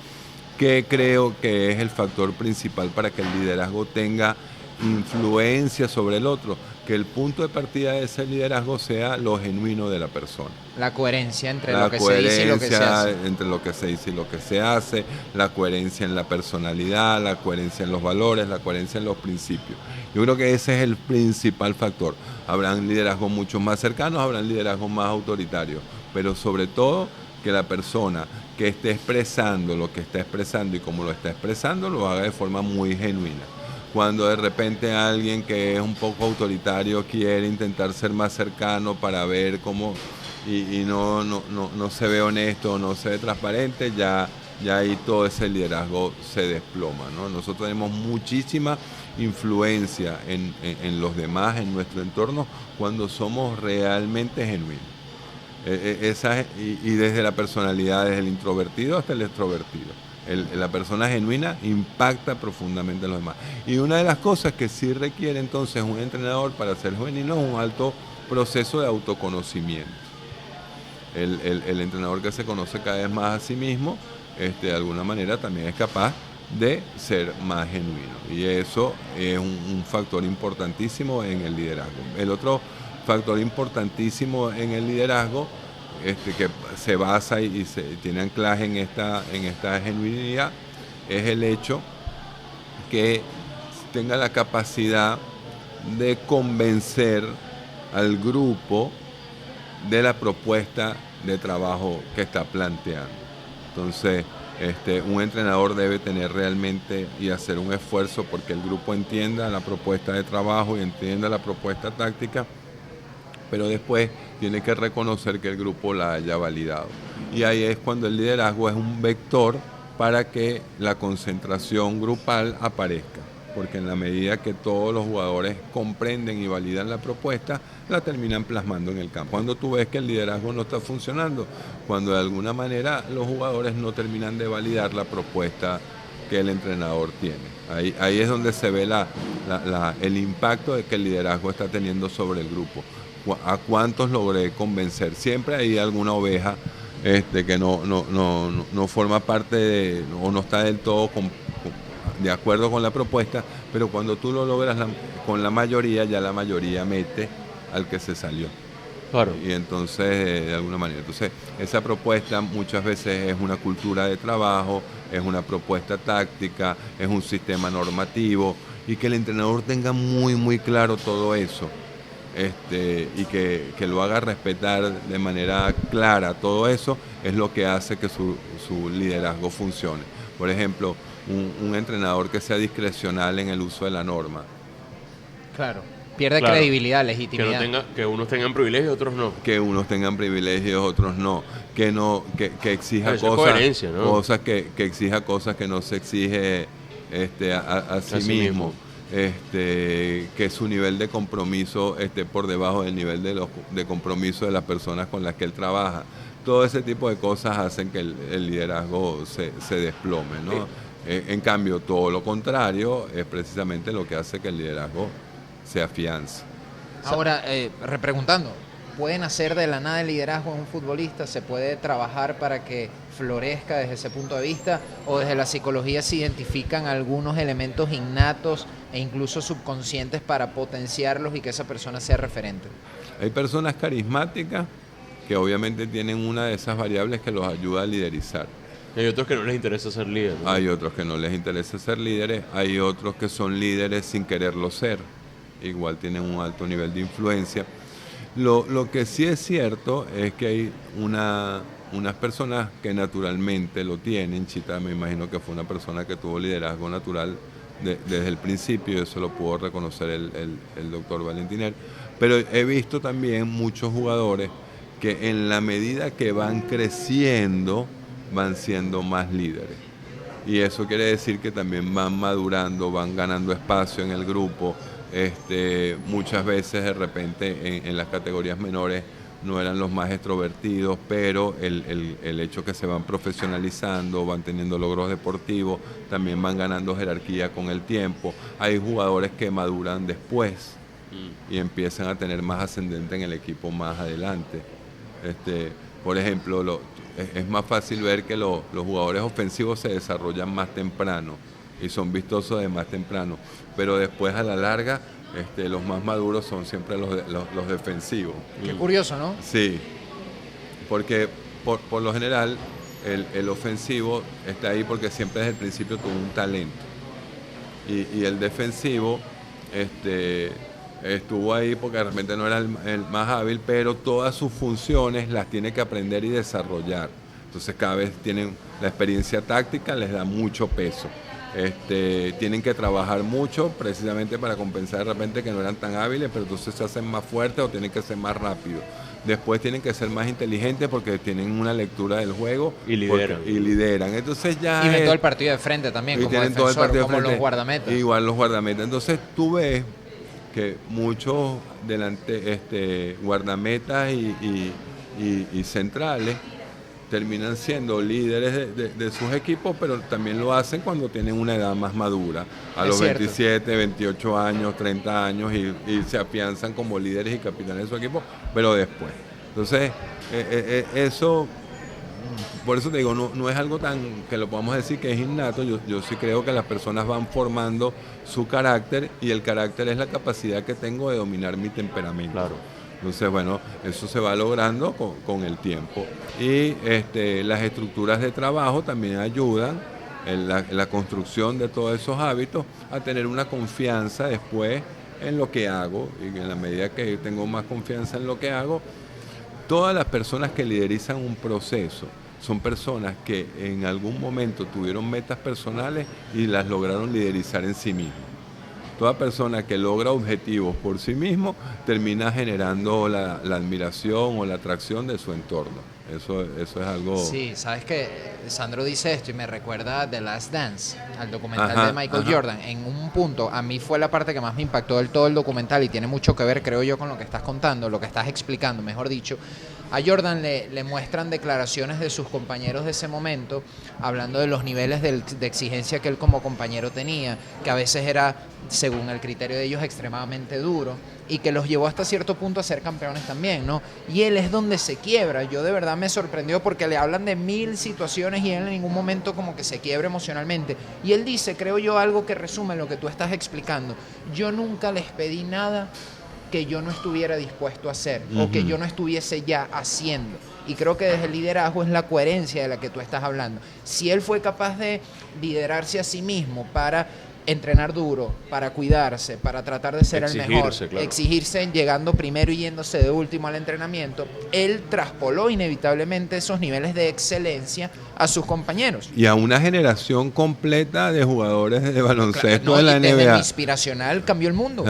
¿qué creo que es el factor principal para que el liderazgo tenga influencia sobre el otro? que el punto de partida de ese liderazgo sea lo genuino de la persona. La coherencia entre lo que se dice y lo que se hace. entre lo que se dice y lo que se hace, la coherencia en la personalidad, la coherencia en los valores, la coherencia en los principios. Yo creo que ese es el principal factor. Habrán liderazgos mucho más cercanos, habrán liderazgos más autoritarios, pero sobre todo que la persona que esté expresando lo que está expresando y como lo está expresando lo haga de forma muy genuina cuando de repente alguien que es un poco autoritario quiere intentar ser más cercano para ver cómo y, no, no, no, se ve honesto, no se ve transparente, ya, ya ahí todo ese liderazgo se desploma. ¿no? Nosotros tenemos muchísima influencia en, los demás, en nuestro entorno, cuando somos realmente genuinos. E, e, esa, y desde la personalidad, desde el introvertido hasta el extrovertido la persona genuina impacta profundamente a los demás. Y una de las cosas que sí requiere entonces un entrenador para ser juvenil es un alto proceso de autoconocimiento. El, entrenador que se conoce cada vez más a sí mismo, este, de alguna manera también es capaz de ser más genuino. Y eso es un factor importantísimo en el liderazgo. El otro factor importantísimo en el liderazgo este, que se basa y, se, tiene anclaje en esta, en esta genuinidad es el hecho que tenga la capacidad de convencer al grupo de la propuesta de trabajo que está planteando. Entonces, este, un entrenador debe tener realmente y hacer un esfuerzo porque el grupo entienda la propuesta de trabajo y entienda la propuesta táctica pero después tiene que reconocer que el grupo la haya validado. Y ahí es cuando el liderazgo es un vector para que la concentración grupal aparezca, porque en la medida que todos los jugadores comprenden y validan la propuesta, la terminan plasmando en el campo. Cuando tú ves que el liderazgo no está funcionando, cuando de alguna manera los jugadores no terminan de validar la propuesta que el entrenador tiene. Ahí, es donde se ve el impacto de que el liderazgo está teniendo sobre el grupo a cuántos logré convencer. Siempre hay alguna oveja este, que no, no, forma parte o no está del todo de acuerdo con la propuesta, pero cuando tú lo logras con la mayoría, ya la mayoría mete al que se salió. Claro. Y entonces, eh, de alguna manera, entonces esa propuesta muchas veces es una cultura de trabajo, es una propuesta táctica, es un sistema normativo y que el entrenador tenga muy, muy claro todo eso este, y que, lo haga respetar de manera clara todo eso, es lo que hace que su, liderazgo funcione. Por ejemplo, un, entrenador que sea discrecional en el uso de la norma. Claro. Pierde credibilidad, legitimidad. Que, tenga, que unos tengan privilegios y otros no. Que unos tengan privilegios, otros no. Que no, que, exija cosas, cosas que, exija cosas que no se exige este, a, sí, mismo este, que su nivel de compromiso esté por debajo del nivel de, de compromiso de las personas con las que él trabaja. Todo ese tipo de cosas hacen que el, liderazgo se, desplome. ¿no? En cambio, todo lo contrario es precisamente lo que hace que el liderazgo se afiance. Ahora, eh, repreguntando, pueden hacer de la nada el liderazgo en un futbolista, se puede trabajar para que florezca desde ese punto de vista, o desde la psicología se identifican algunos elementos innatos e incluso subconscientes para potenciarlos y que esa persona sea referente. Hay personas carismáticas que obviamente tienen una de esas variables que los ayuda a liderizar. Hay otros que no les interesa ser líderes. Hay otros que no les interesa ser líderes, hay otros que son líderes sin quererlo ser, igual tienen un alto nivel de influencia. Lo, lo que sí es cierto es que hay una, unas personas que naturalmente lo tienen, Chita me imagino que fue una persona que tuvo liderazgo natural desde el principio, eso lo pudo reconocer el, el, doctor Valentiner, pero he visto también muchos jugadores que en la medida que van creciendo, van siendo más líderes. Y eso quiere decir que también van madurando, van ganando espacio en el grupo. Este, muchas veces de repente en, las categorías menores no eran los más extrovertidos, pero el, el, hecho que se van profesionalizando, van teniendo logros deportivos, también van ganando jerarquía con el tiempo. Hay jugadores que maduran después mm. y empiezan a tener más ascendente en el equipo más adelante. Este, por ejemplo, lo, es, más fácil ver que los jugadores ofensivos se desarrollan más temprano y son vistosos de más temprano, pero después a la larga este, los más maduros son siempre los, los, defensivos. Qué curioso, ¿no? Sí, porque por, por lo general el, el, ofensivo está ahí porque siempre desde el principio tuvo un talento y, y el defensivo este, estuvo ahí porque realmente no era el, más hábil, pero todas sus funciones las tiene que aprender y desarrollar. Entonces cada vez tienen la experiencia táctica, les da mucho peso. Este, tienen que trabajar mucho precisamente para compensar de repente que no eran tan hábiles, pero entonces se hacen más fuertes o tienen que ser más rápidos. Después tienen que ser más inteligentes porque tienen una lectura del juego y lideran. y lideran. Entonces ya y ven todo el partido de frente también, como, defensor, todo el partido como los guardametas. Igual los guardametas. Entonces tú ves que muchos delante, este, guardametas y, centrales terminan siendo líderes de, sus equipos, pero también lo hacen cuando tienen una edad más madura, a los 27, 28 años, 30 años, y, se afianzan como líderes y capitanes de su equipo, pero después. Entonces, eh, eh, eh, eso por eso te digo, no, no es algo tan que lo podamos decir que es innato, yo, yo sí creo que las personas van formando su carácter y el carácter es la capacidad que tengo de dominar mi temperamento. Claro. Entonces, bueno, eso se va logrando con, el tiempo. Y este, las estructuras de trabajo también ayudan en la, construcción de todos esos hábitos a tener una confianza después en lo que hago y en la medida que tengo más confianza en lo que hago, todas las personas que liderizan un proceso son personas que en algún momento tuvieron metas personales y las lograron liderizar en sí mismos. Toda persona que logra objetivos por sí mismo termina generando la, admiración o la atracción de su entorno. Eso, eso es algo... Sí, sabes que Sandro dice esto y me recuerda The Last Dance, al documental de Michael Jordan. En un punto, a mí fue la parte que más me impactó del todo el documental y tiene mucho que ver, creo yo, con lo que estás contando, lo que estás explicando, mejor dicho. A Jordan le, le muestran declaraciones de sus compañeros de ese momento, hablando de los niveles de, de exigencia que él como compañero tenía, que a veces era según el criterio de ellos, extremadamente duro y que los llevó hasta cierto punto a ser campeones también, ¿no? Y él es donde se quiebra. Yo de verdad me sorprendió porque le hablan de mil situaciones y él en ningún momento como que se quiebra emocionalmente. Y él dice, creo yo, algo que resume lo que tú estás explicando. Yo nunca les pedí nada que yo no estuviera dispuesto a hacer o que yo no estuviese ya haciendo. Y creo que desde el liderazgo es la coherencia de la que tú estás hablando. Si él fue capaz de liderarse a sí mismo para entrenar duro, para cuidarse, para tratar de ser el mejor, exigirse llegando primero y yéndose de último al entrenamiento, él traspoló inevitablemente esos niveles de excelencia a sus compañeros. Y a una generación completa de jugadores de baloncesto de la NBA. inspiracional cambió el mundo.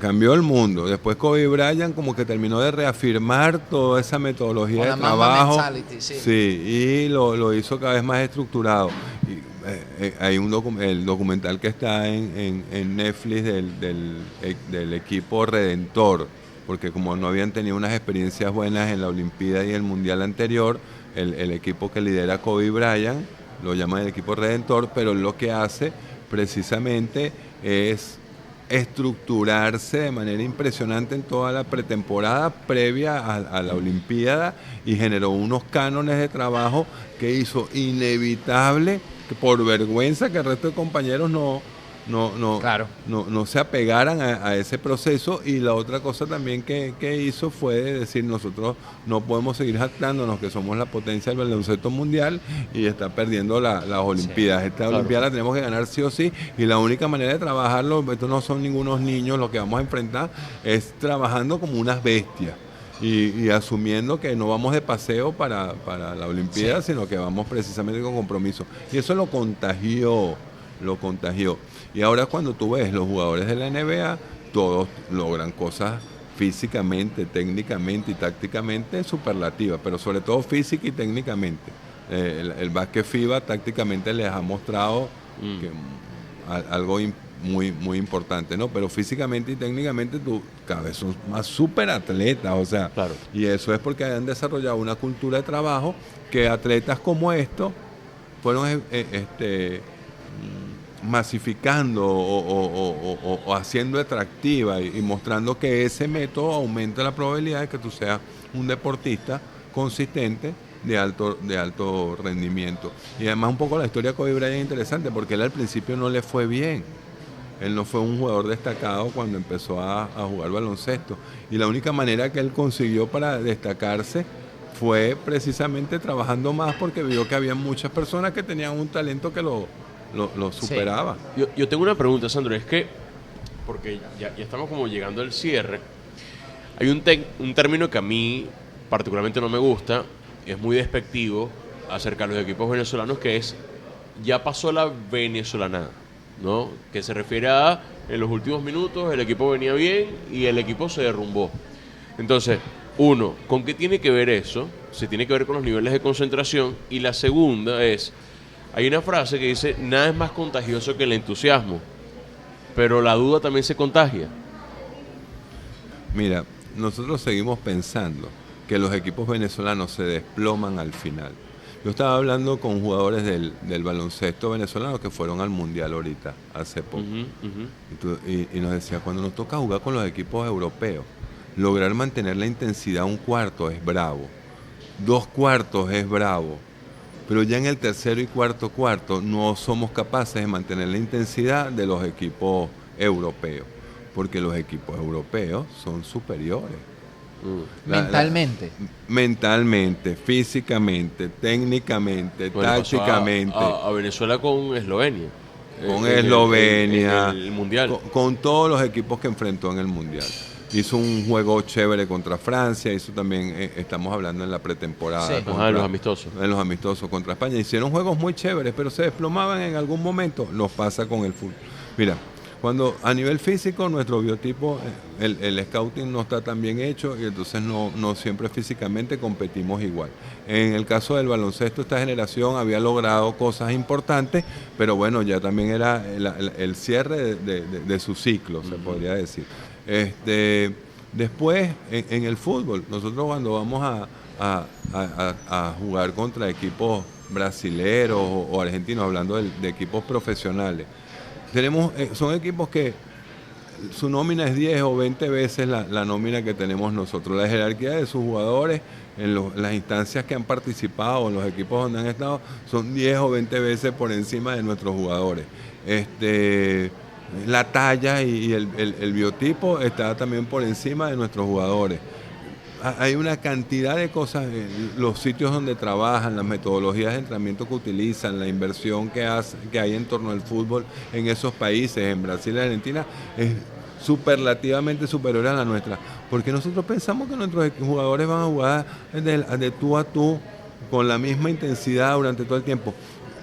cambió el mundo. Después Kobe Bryant como que terminó de reafirmar toda esa metodología de trabajo. Sí. sí. y lo, lo hizo cada vez más estructurado. Eh, eh, hay un el documental que está en, Netflix del, e, del, equipo Redentor, porque como no habían tenido unas experiencias buenas en la Olimpiada y el Mundial anterior, el, equipo que lidera Kobe Bryant lo llaman el equipo Redentor, pero lo que hace precisamente es estructurarse de manera impresionante en toda la pretemporada previa a, a, la Olimpiada y generó unos cánones de trabajo que hizo inevitable que por vergüenza que el resto de compañeros no, no, no, Claro. no, no se apegaran a, a ese proceso y la otra cosa también que, que hizo fue decir nosotros no podemos seguir jactándonos que somos la potencia del baloncesto mundial y está perdiendo la- las Olimpiadas. Esta claro. Olimpiada la tenemos que ganar sí o sí y la única manera de trabajarlo, estos no son ningunos niños lo que vamos a enfrentar, es trabajando como unas bestias. Y, y asumiendo que no vamos de paseo para, para la Olimpiada, sino que vamos precisamente con compromiso. Y eso lo contagió, lo contagió. Y ahora cuando tú ves los jugadores de la NBA, todos logran cosas físicamente, técnicamente y tácticamente superlativas, pero sobre todo física y técnicamente. Eh, el, el básquet FIBA tácticamente les ha mostrado Mm. que, mm, al- algo im- muy, muy importante, ¿no? Pero físicamente y técnicamente tú cada vez son más super atletas, o sea, Claro. y eso es porque han desarrollado una cultura de trabajo que atletas como estos fueron eh, eh, este, mm, masificando o, o- o- o- o haciendo atractiva y, y mostrando que ese método aumenta la probabilidad de que tú seas un deportista consistente de alto, de alto rendimiento. Y además un poco la historia de Kobe Bryant es interesante porque él al principio no le fue bien. Él no fue un jugador destacado cuando empezó a, a jugar baloncesto. Y la única manera que él consiguió para destacarse fue precisamente trabajando más porque vio que había muchas personas que tenían un talento que lo, lo, lo Sí. superaba. Yo, yo tengo una pregunta, Sandro, es que, porque ya, ya estamos como llegando al cierre, hay un término que a mí particularmente no me gusta, es muy despectivo acerca de los equipos venezolanos, que es, ya pasó la venezolanada, ¿no? Que se refiere a, en los últimos minutos el equipo venía bien y el equipo se derrumbó. Entonces, uno, ¿con qué tiene que ver eso? Se tiene que ver con los niveles de concentración. Y la segunda es, hay una frase que dice, nada es más contagioso que el entusiasmo, pero la duda también se contagia. Mira, nosotros seguimos pensando que los equipos venezolanos se desploman al final. Yo estaba hablando con jugadores del, del baloncesto venezolano que fueron al Mundial ahorita, hace poco. Tú- y- y nos decía, cuando nos toca jugar con los equipos europeos, lograr mantener la intensidad un cuarto es bravo, dos cuartos es bravo, pero ya en el tercero y cuarto cuarto no somos capaces de mantener la intensidad de los equipos europeos, porque los equipos europeos son superiores. Mm. La- la- Mentalmente. mentalmente, físicamente, técnicamente, Bueno, a- tácticamente. A, a Venezuela con Eslovenia. con En- en- Eslovenia, en el mundial. Con, con todos los equipos que enfrentó en el Mundial. Hizo un juego chévere contra Francia, hizo también, eh, estamos hablando en la pretemporada. Sí. Ajá, los amistosos. En los amistosos contra España. Hicieron juegos muy chéveres, pero se desplomaban en algún momento. Nos pasa con el fútbol. Mira, cuando a nivel físico nuestro biotipo, eh, el, el scouting no está tan bien hecho y entonces no, no siempre físicamente competimos igual. En el caso del baloncesto, esta generación había logrado cosas importantes, pero bueno, ya también era el, el- el cierre de, de- de- de su ciclo, se podría decir. Este, después, en, en el fútbol, nosotros cuando vamos a, a- a- a- a jugar contra equipos brasileros o, o argentinos, hablando de, de equipos profesionales, tenemos, eh, son equipos que su nómina es 10 o 20 veces la, nómina que tenemos nosotros. La jerarquía de sus jugadores en, las instancias que han participado, en los equipos donde han estado, son 10 o 20 veces por encima de nuestros jugadores. Este, la talla y, el- el biotipo está también por encima de nuestros jugadores. Ha- Hay una cantidad de cosas, los sitios donde trabajan, las metodologías de entrenamiento que utilizan, la inversión que, hace, que hay en torno al fútbol en esos países, en Brasil y Argentina, es superlativamente superior a la nuestra. Porque nosotros pensamos que nuestros jugadores van a jugar de, tú a tú con la misma intensidad durante todo el tiempo.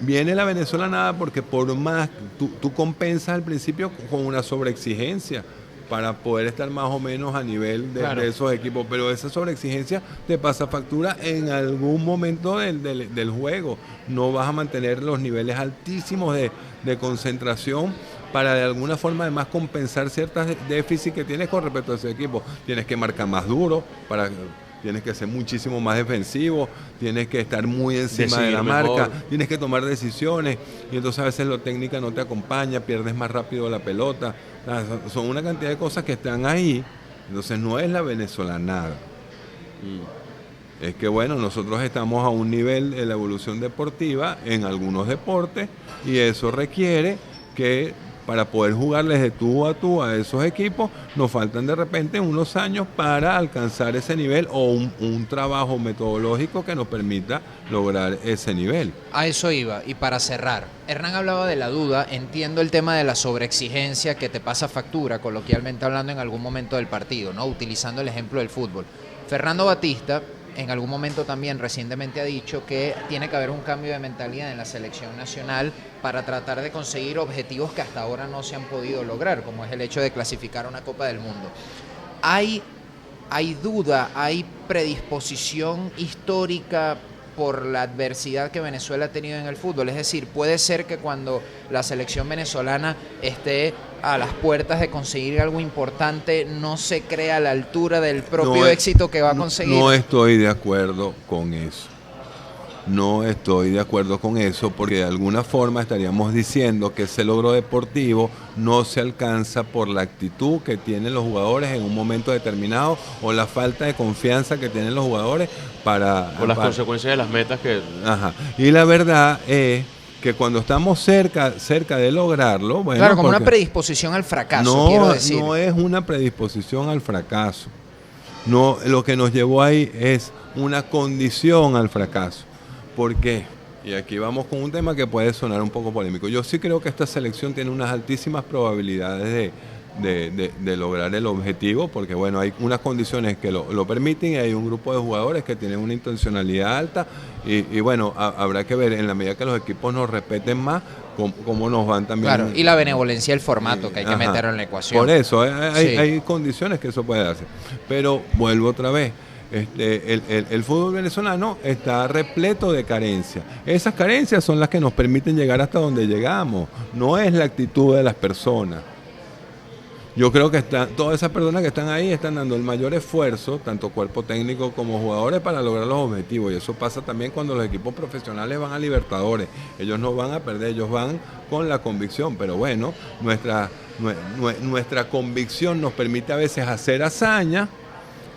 Viene la venezolana porque por más, tú, tú compensas al principio con una sobreexigencia para poder estar más o menos a nivel de, Claro. de esos equipos, pero esa sobreexigencia te pasa factura en algún momento del, del- del juego. No vas a mantener los niveles altísimos de, de concentración para de alguna forma además compensar ciertas déficits que tienes con respecto a ese equipo. Tienes que marcar más duro, para, tienes que ser muchísimo más defensivo, tienes que estar muy encima de la mejor. marca, tienes que tomar decisiones y entonces a veces la técnica no te acompaña, pierdes más rápido la pelota. Son- Son una cantidad de cosas que están ahí, entonces no es la venezolanada. Mm. Es que bueno, nosotros estamos a un nivel de la evolución deportiva en algunos deportes y eso requiere que para poder jugarles de tú a tú a esos equipos, nos faltan de repente unos años para alcanzar ese nivel o un, un trabajo metodológico que nos permita lograr ese nivel. A eso iba. Y para cerrar, Hernán hablaba de la duda, entiendo el tema de la sobreexigencia que te pasa factura, coloquialmente hablando en algún momento del partido, ¿no? Utilizando el ejemplo del fútbol. Fernando Batista en algún momento también recientemente ha dicho que tiene que haber un cambio de mentalidad en la selección nacional para tratar de conseguir objetivos que hasta ahora no se han podido lograr, como es el hecho de clasificar una Copa del Mundo. Hay, hay duda, hay predisposición histórica por la adversidad que Venezuela ha tenido en el fútbol. Es decir, puede ser que cuando la selección venezolana esté a las puertas de conseguir algo importante, no se crea a la altura del propio No, éxito que va a conseguir. No estoy de acuerdo con eso. No estoy de acuerdo con eso porque de alguna forma estaríamos diciendo que ese logro deportivo no se alcanza por la actitud que tienen los jugadores en un momento determinado o la falta de confianza que tienen los jugadores para... Por las para- consecuencias de las metas que... Ajá. Y la verdad es que cuando estamos cerca, cerca de lograrlo, bueno, claro, como una predisposición al fracaso, no, quiero decir. no es una predisposición al fracaso. No, lo que nos llevó ahí es una condición al fracaso. ¿Por qué? Y aquí vamos con un tema que puede sonar un poco polémico. Yo sí creo que esta selección tiene unas altísimas probabilidades de, de- de- de lograr el objetivo, porque bueno, hay unas condiciones que lo, lo permiten y hay un grupo de jugadores que tienen una intencionalidad alta y, y bueno, ha- habrá que ver en la medida que los equipos nos respeten más, cómo, cómo nos van también. Claro, y la benevolencia del formato que hay que Ajá. meterlo en la ecuación. Por eso, hay, hay- Sí. hay condiciones que eso puede hacer. Pero vuelvo otra vez. Este, el, el- el fútbol venezolano está repleto de carencias. Esas carencias son las que nos permiten llegar hasta donde llegamos. No es la actitud de las personas. Yo creo que están, todas esas personas que están ahí están dando el mayor esfuerzo, tanto cuerpo técnico como jugadores, para lograr los objetivos. Y eso pasa también cuando los equipos profesionales van a Libertadores. Ellos no van a perder, ellos van con la convicción. Pero bueno, nuestra, nue- nue- nuestra convicción nos permite a veces hacer hazaña,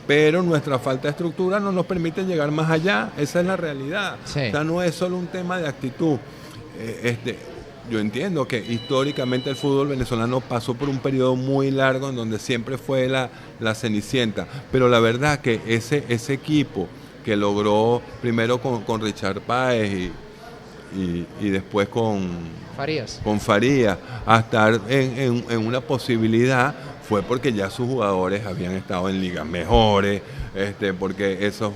pero nuestra falta de estructura no nos permite llegar más allá. Esa es la realidad. Sí. O sea, no es solo un tema de actitud. Eh, este, yo entiendo que históricamente el fútbol venezolano pasó por un periodo muy largo en donde siempre fue la, la cenicienta, pero la verdad que ese, ese equipo que logró primero con, con Richard Páez y, y- y después con, Farías. con Faría a estar en, en- en una posibilidad fue porque ya sus jugadores habían estado en ligas mejores, este, porque esos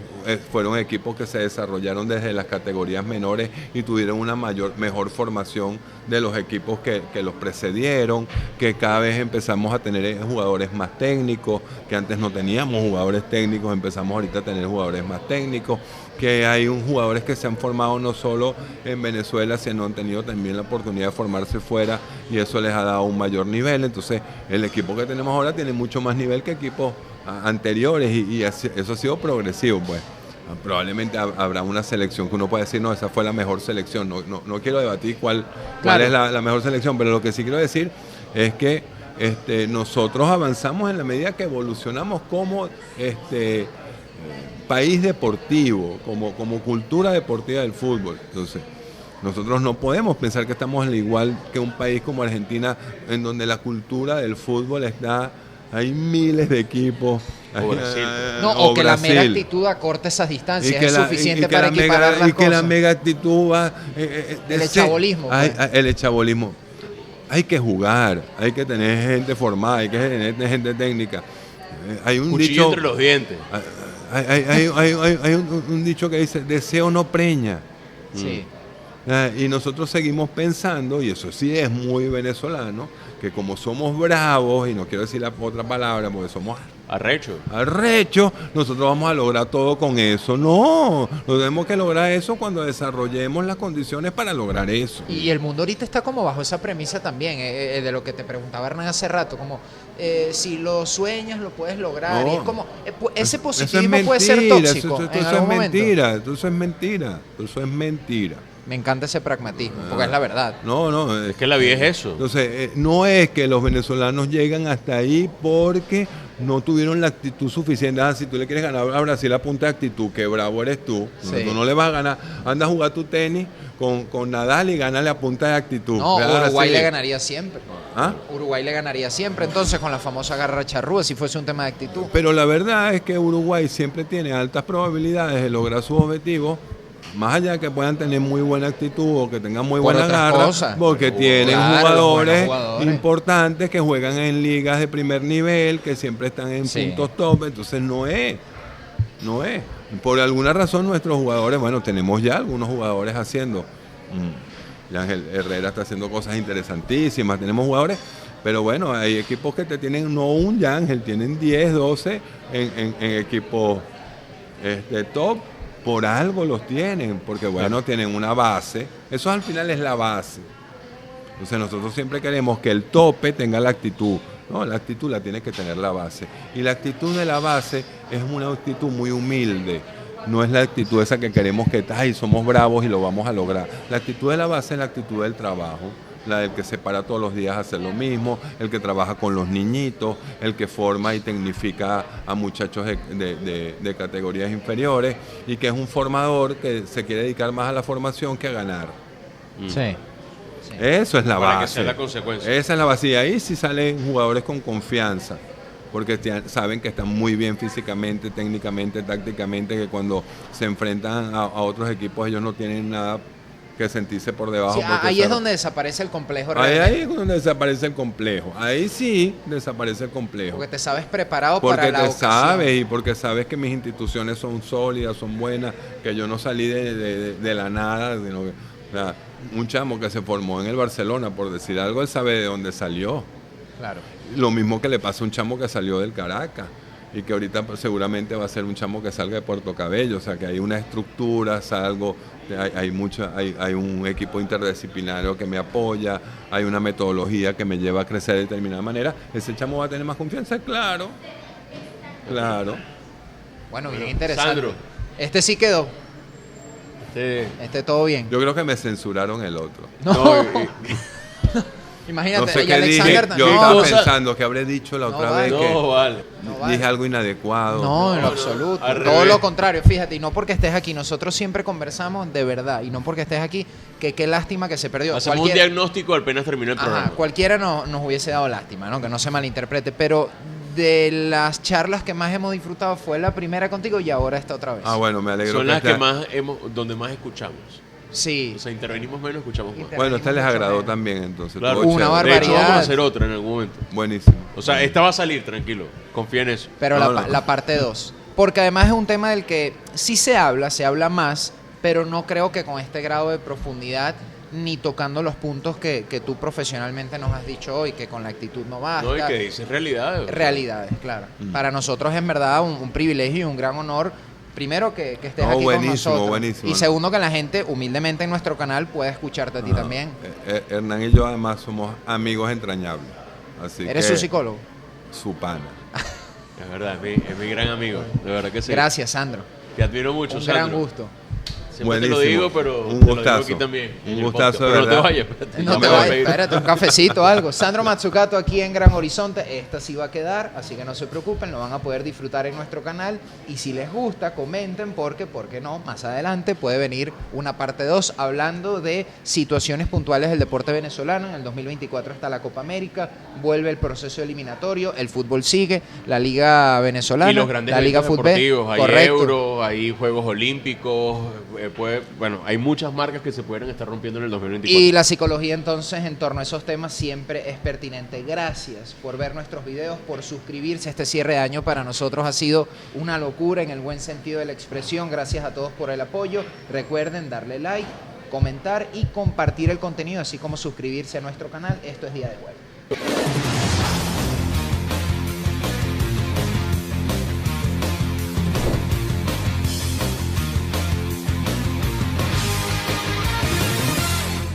fueron equipos que se desarrollaron desde las categorías menores y tuvieron una mayor, mejor formación de los equipos que, que los precedieron, que cada vez empezamos a tener eh, jugadores más técnicos, que antes no teníamos jugadores técnicos, empezamos ahorita a tener jugadores más técnicos, que hay un, jugadores que se han formado no solo en Venezuela, sino han tenido también la oportunidad de formarse fuera y eso les ha dado un mayor nivel. Entonces, el equipo que tenemos ahora tiene mucho más nivel que equipos anteriores y, eso ha sido progresivo, pues. Ah, Probablemente hab- habrá una selección que uno puede decir, no, esa fue la mejor selección. No, no, no quiero debatir cuál, es la, la mejor selección, pero lo que sí quiero decir es que este, nosotros avanzamos en la medida que evolucionamos como este, país deportivo, como, como cultura deportiva del fútbol. Entonces, nosotros no podemos pensar que estamos al igual que un país como Argentina, en donde la cultura del fútbol está, hay miles de equipos. O Brasil. No, o o que la mera actitud acorta esas distancias Y que es la- suficiente y que para la mega- equiparar las y que la mega actitud va eh, eh, de El ser- chabolismo, Hay- pues. el chabolismo hay que jugar hay que tener gente formada hay que tener gente técnica Eh, hay un Cuchillo dicho entre los dientes. hay, hay- hay- hay- hay- hay un, un dicho que dice deseo no preña Sí. Ah, y nosotros seguimos pensando, y eso sí es muy venezolano, que como somos bravos, y no quiero decir la otra palabra, porque somos Arrecho. arrechos, nosotros vamos a lograr todo con eso. No, no tenemos que lograr eso cuando desarrollemos las condiciones para lograr eso. Y el mundo ahorita está como bajo esa premisa también, eh, eh, de lo que te preguntaba Hernán hace rato, como eh, si lo sueñas lo puedes lograr. No. y es como, eh, ese es positivismo puede ser tóxico. Eso, eso- en eso algún es momento. mentira, eso es mentira, eso es mentira. Me encanta ese pragmatismo, Ah. porque es la verdad. No, no, Es que la vida es eso. Entonces, eh, no es que los venezolanos llegan hasta ahí porque no tuvieron la actitud suficiente. Ah, si tú le quieres ganar a Brasil, apunta de actitud, que bravo eres tú. No. Tú no le vas a ganar. Anda a jugar tu tenis con, con Nadal y gánale a punta de actitud. No, Uruguay le ganaría siempre. ¿Ah? Uruguay le ganaría siempre, entonces con la famosa garra charrúa, si fuese un tema de actitud. Pero la verdad es que Uruguay siempre tiene altas probabilidades de lograr sus objetivos, más allá de que puedan tener muy buena actitud o que tengan muy Por buena garra, cosas. porque tienen Claro, jugadores, importantes que juegan en ligas de primer nivel, que siempre están en Sí. puntos top, entonces no es, no es. Por alguna razón nuestros jugadores, bueno, tenemos ya algunos jugadores haciendo. mm, y Ángel Herrera está haciendo cosas interesantísimas, tenemos jugadores, pero bueno, hay equipos que te tienen no un Yángel, tienen 10, 12 en, en- en equipos este, top, por algo los tienen, porque bueno, tienen una base, eso al final es la base. Entonces nosotros siempre queremos que el tope tenga la actitud. No, la actitud la tiene que tener la base. Y la actitud de la base es una actitud muy humilde. No es la actitud esa que queremos que ay, somos bravos y lo vamos a lograr. La actitud de la base es la actitud del trabajo. La del que se para todos los días a hacer lo mismo, el que trabaja con los niñitos, el que forma y tecnifica a muchachos de, de- de- de categorías inferiores y que es un formador que se quiere dedicar más a la formación que a ganar. Sí. Eso es la Para que base. sea la consecuencia. Esa es la base. Y ahí sí salen jugadores con confianza. Porque saben que están muy bien físicamente, técnicamente, tácticamente, que cuando se enfrentan a, a otros equipos ellos no tienen nada que sentirse por debajo. Sí, porque ahí es donde desaparece el complejo Ahí, ahí es donde desaparece el complejo. Ahí sí desaparece el complejo. porque te sabes preparado Porque para la te ocasión. sabes y porque sabes que mis instituciones son sólidas, son buenas, que yo no salí de, de- de la nada. sino que, o sea, un chamo que se formó en el Barcelona, por decir algo, él sabe de dónde salió. Claro. Lo mismo que le pasa a un chamo que salió del Caracas y que ahorita pues, seguramente va a ser un chamo que salga de Puerto Cabello, o sea que hay una estructura, salgo, hay, hay, mucha, hay, hay un equipo interdisciplinario que me apoya, hay una metodología que me lleva a crecer de determinada manera, ese chamo va a tener más confianza, claro, claro. Bueno, bien interesante. Sandro. Este sí quedó. Este- Este todo bien. Yo creo que me censuraron el otro. No, no, y- y- imagínate, No sé y qué dije, yo estaba cosa- pensando que habré dicho la No otra vale. vez que no, vale. No vale. dije algo inadecuado. No, en absoluto. al Todo revés. lo contrario, fíjate, y no porque estés aquí, nosotros siempre conversamos de verdad, y no porque estés aquí, que qué lástima que se perdió. Hacemos un Cualquiera- diagnóstico apenas terminó el Ajá, programa. cualquiera no- nos hubiese dado lástima, ¿no? Que no se malinterprete, pero de las charlas que más hemos disfrutado fue la primera contigo y ahora esta otra vez. Ah, bueno, me alegro. Son las que más hemos, donde más escuchamos. Sí. O sea, intervenimos menos, escuchamos más. Bueno, esta les agradó menos. también, entonces. Claro. Una chévere. De hecho, barbaridad. vamos a hacer otra en algún momento. Buenísimo. O sea, esta va a salir, tranquilo. Confía en eso. Pero No, la, no. pa- la parte 2. Porque además es un tema del que sí se habla, se habla más, pero no creo que con este grado de profundidad ni tocando los puntos que, que tú profesionalmente nos has dicho hoy, que con la actitud no basta. No, y que dices realidad. Realidades, claro. Mm. Para nosotros es en verdad un, un privilegio y un gran honor. Primero que, que estés No, aquí buenísimo, con nosotros. buenísimo. Y segundo que la gente humildemente en nuestro canal pueda escucharte a ti Ah, también. eh, eh, Hernán y yo además somos amigos entrañables. Así Eres que su psicólogo. Su pana. Es verdad, es mi, es mi gran amigo. De verdad que sí. Gracias, Sandro. Te admiro mucho, un Sandro. gran gusto. Siempre te lo Buenísimo. digo, pero Un te lo digo gustazo. aquí también. Un gustazo, podcast. de Pero no te verdad. vayas. espérate, No te vayas, espérate, un cafecito o algo. Sandro Matsukato aquí en Gran Horizonte. Esta sí va a quedar, así que no se preocupen, lo van a poder disfrutar en nuestro canal. Y si les gusta, comenten porque, ¿por qué no? Más adelante puede venir una parte 2 hablando de situaciones puntuales del deporte venezolano. En el 2024 está la Copa América, vuelve el proceso eliminatorio, el fútbol sigue, la Liga Venezolana, Y los grandes la Liga Fútbol. deportivos, hay Correcto. Euro, hay Juegos Olímpicos, eh, puede- bueno, hay muchas marcas que se pueden estar rompiendo en el 2024. Y la psicología entonces en torno a esos temas siempre es pertinente. Gracias por ver nuestros videos, por suscribirse. Este cierre de año para nosotros ha sido una locura en el buen sentido de la expresión. Gracias a todos por el apoyo. Recuerden darle like, comentar y compartir el contenido, así como suscribirse a nuestro canal. Esto es Día de Jueves.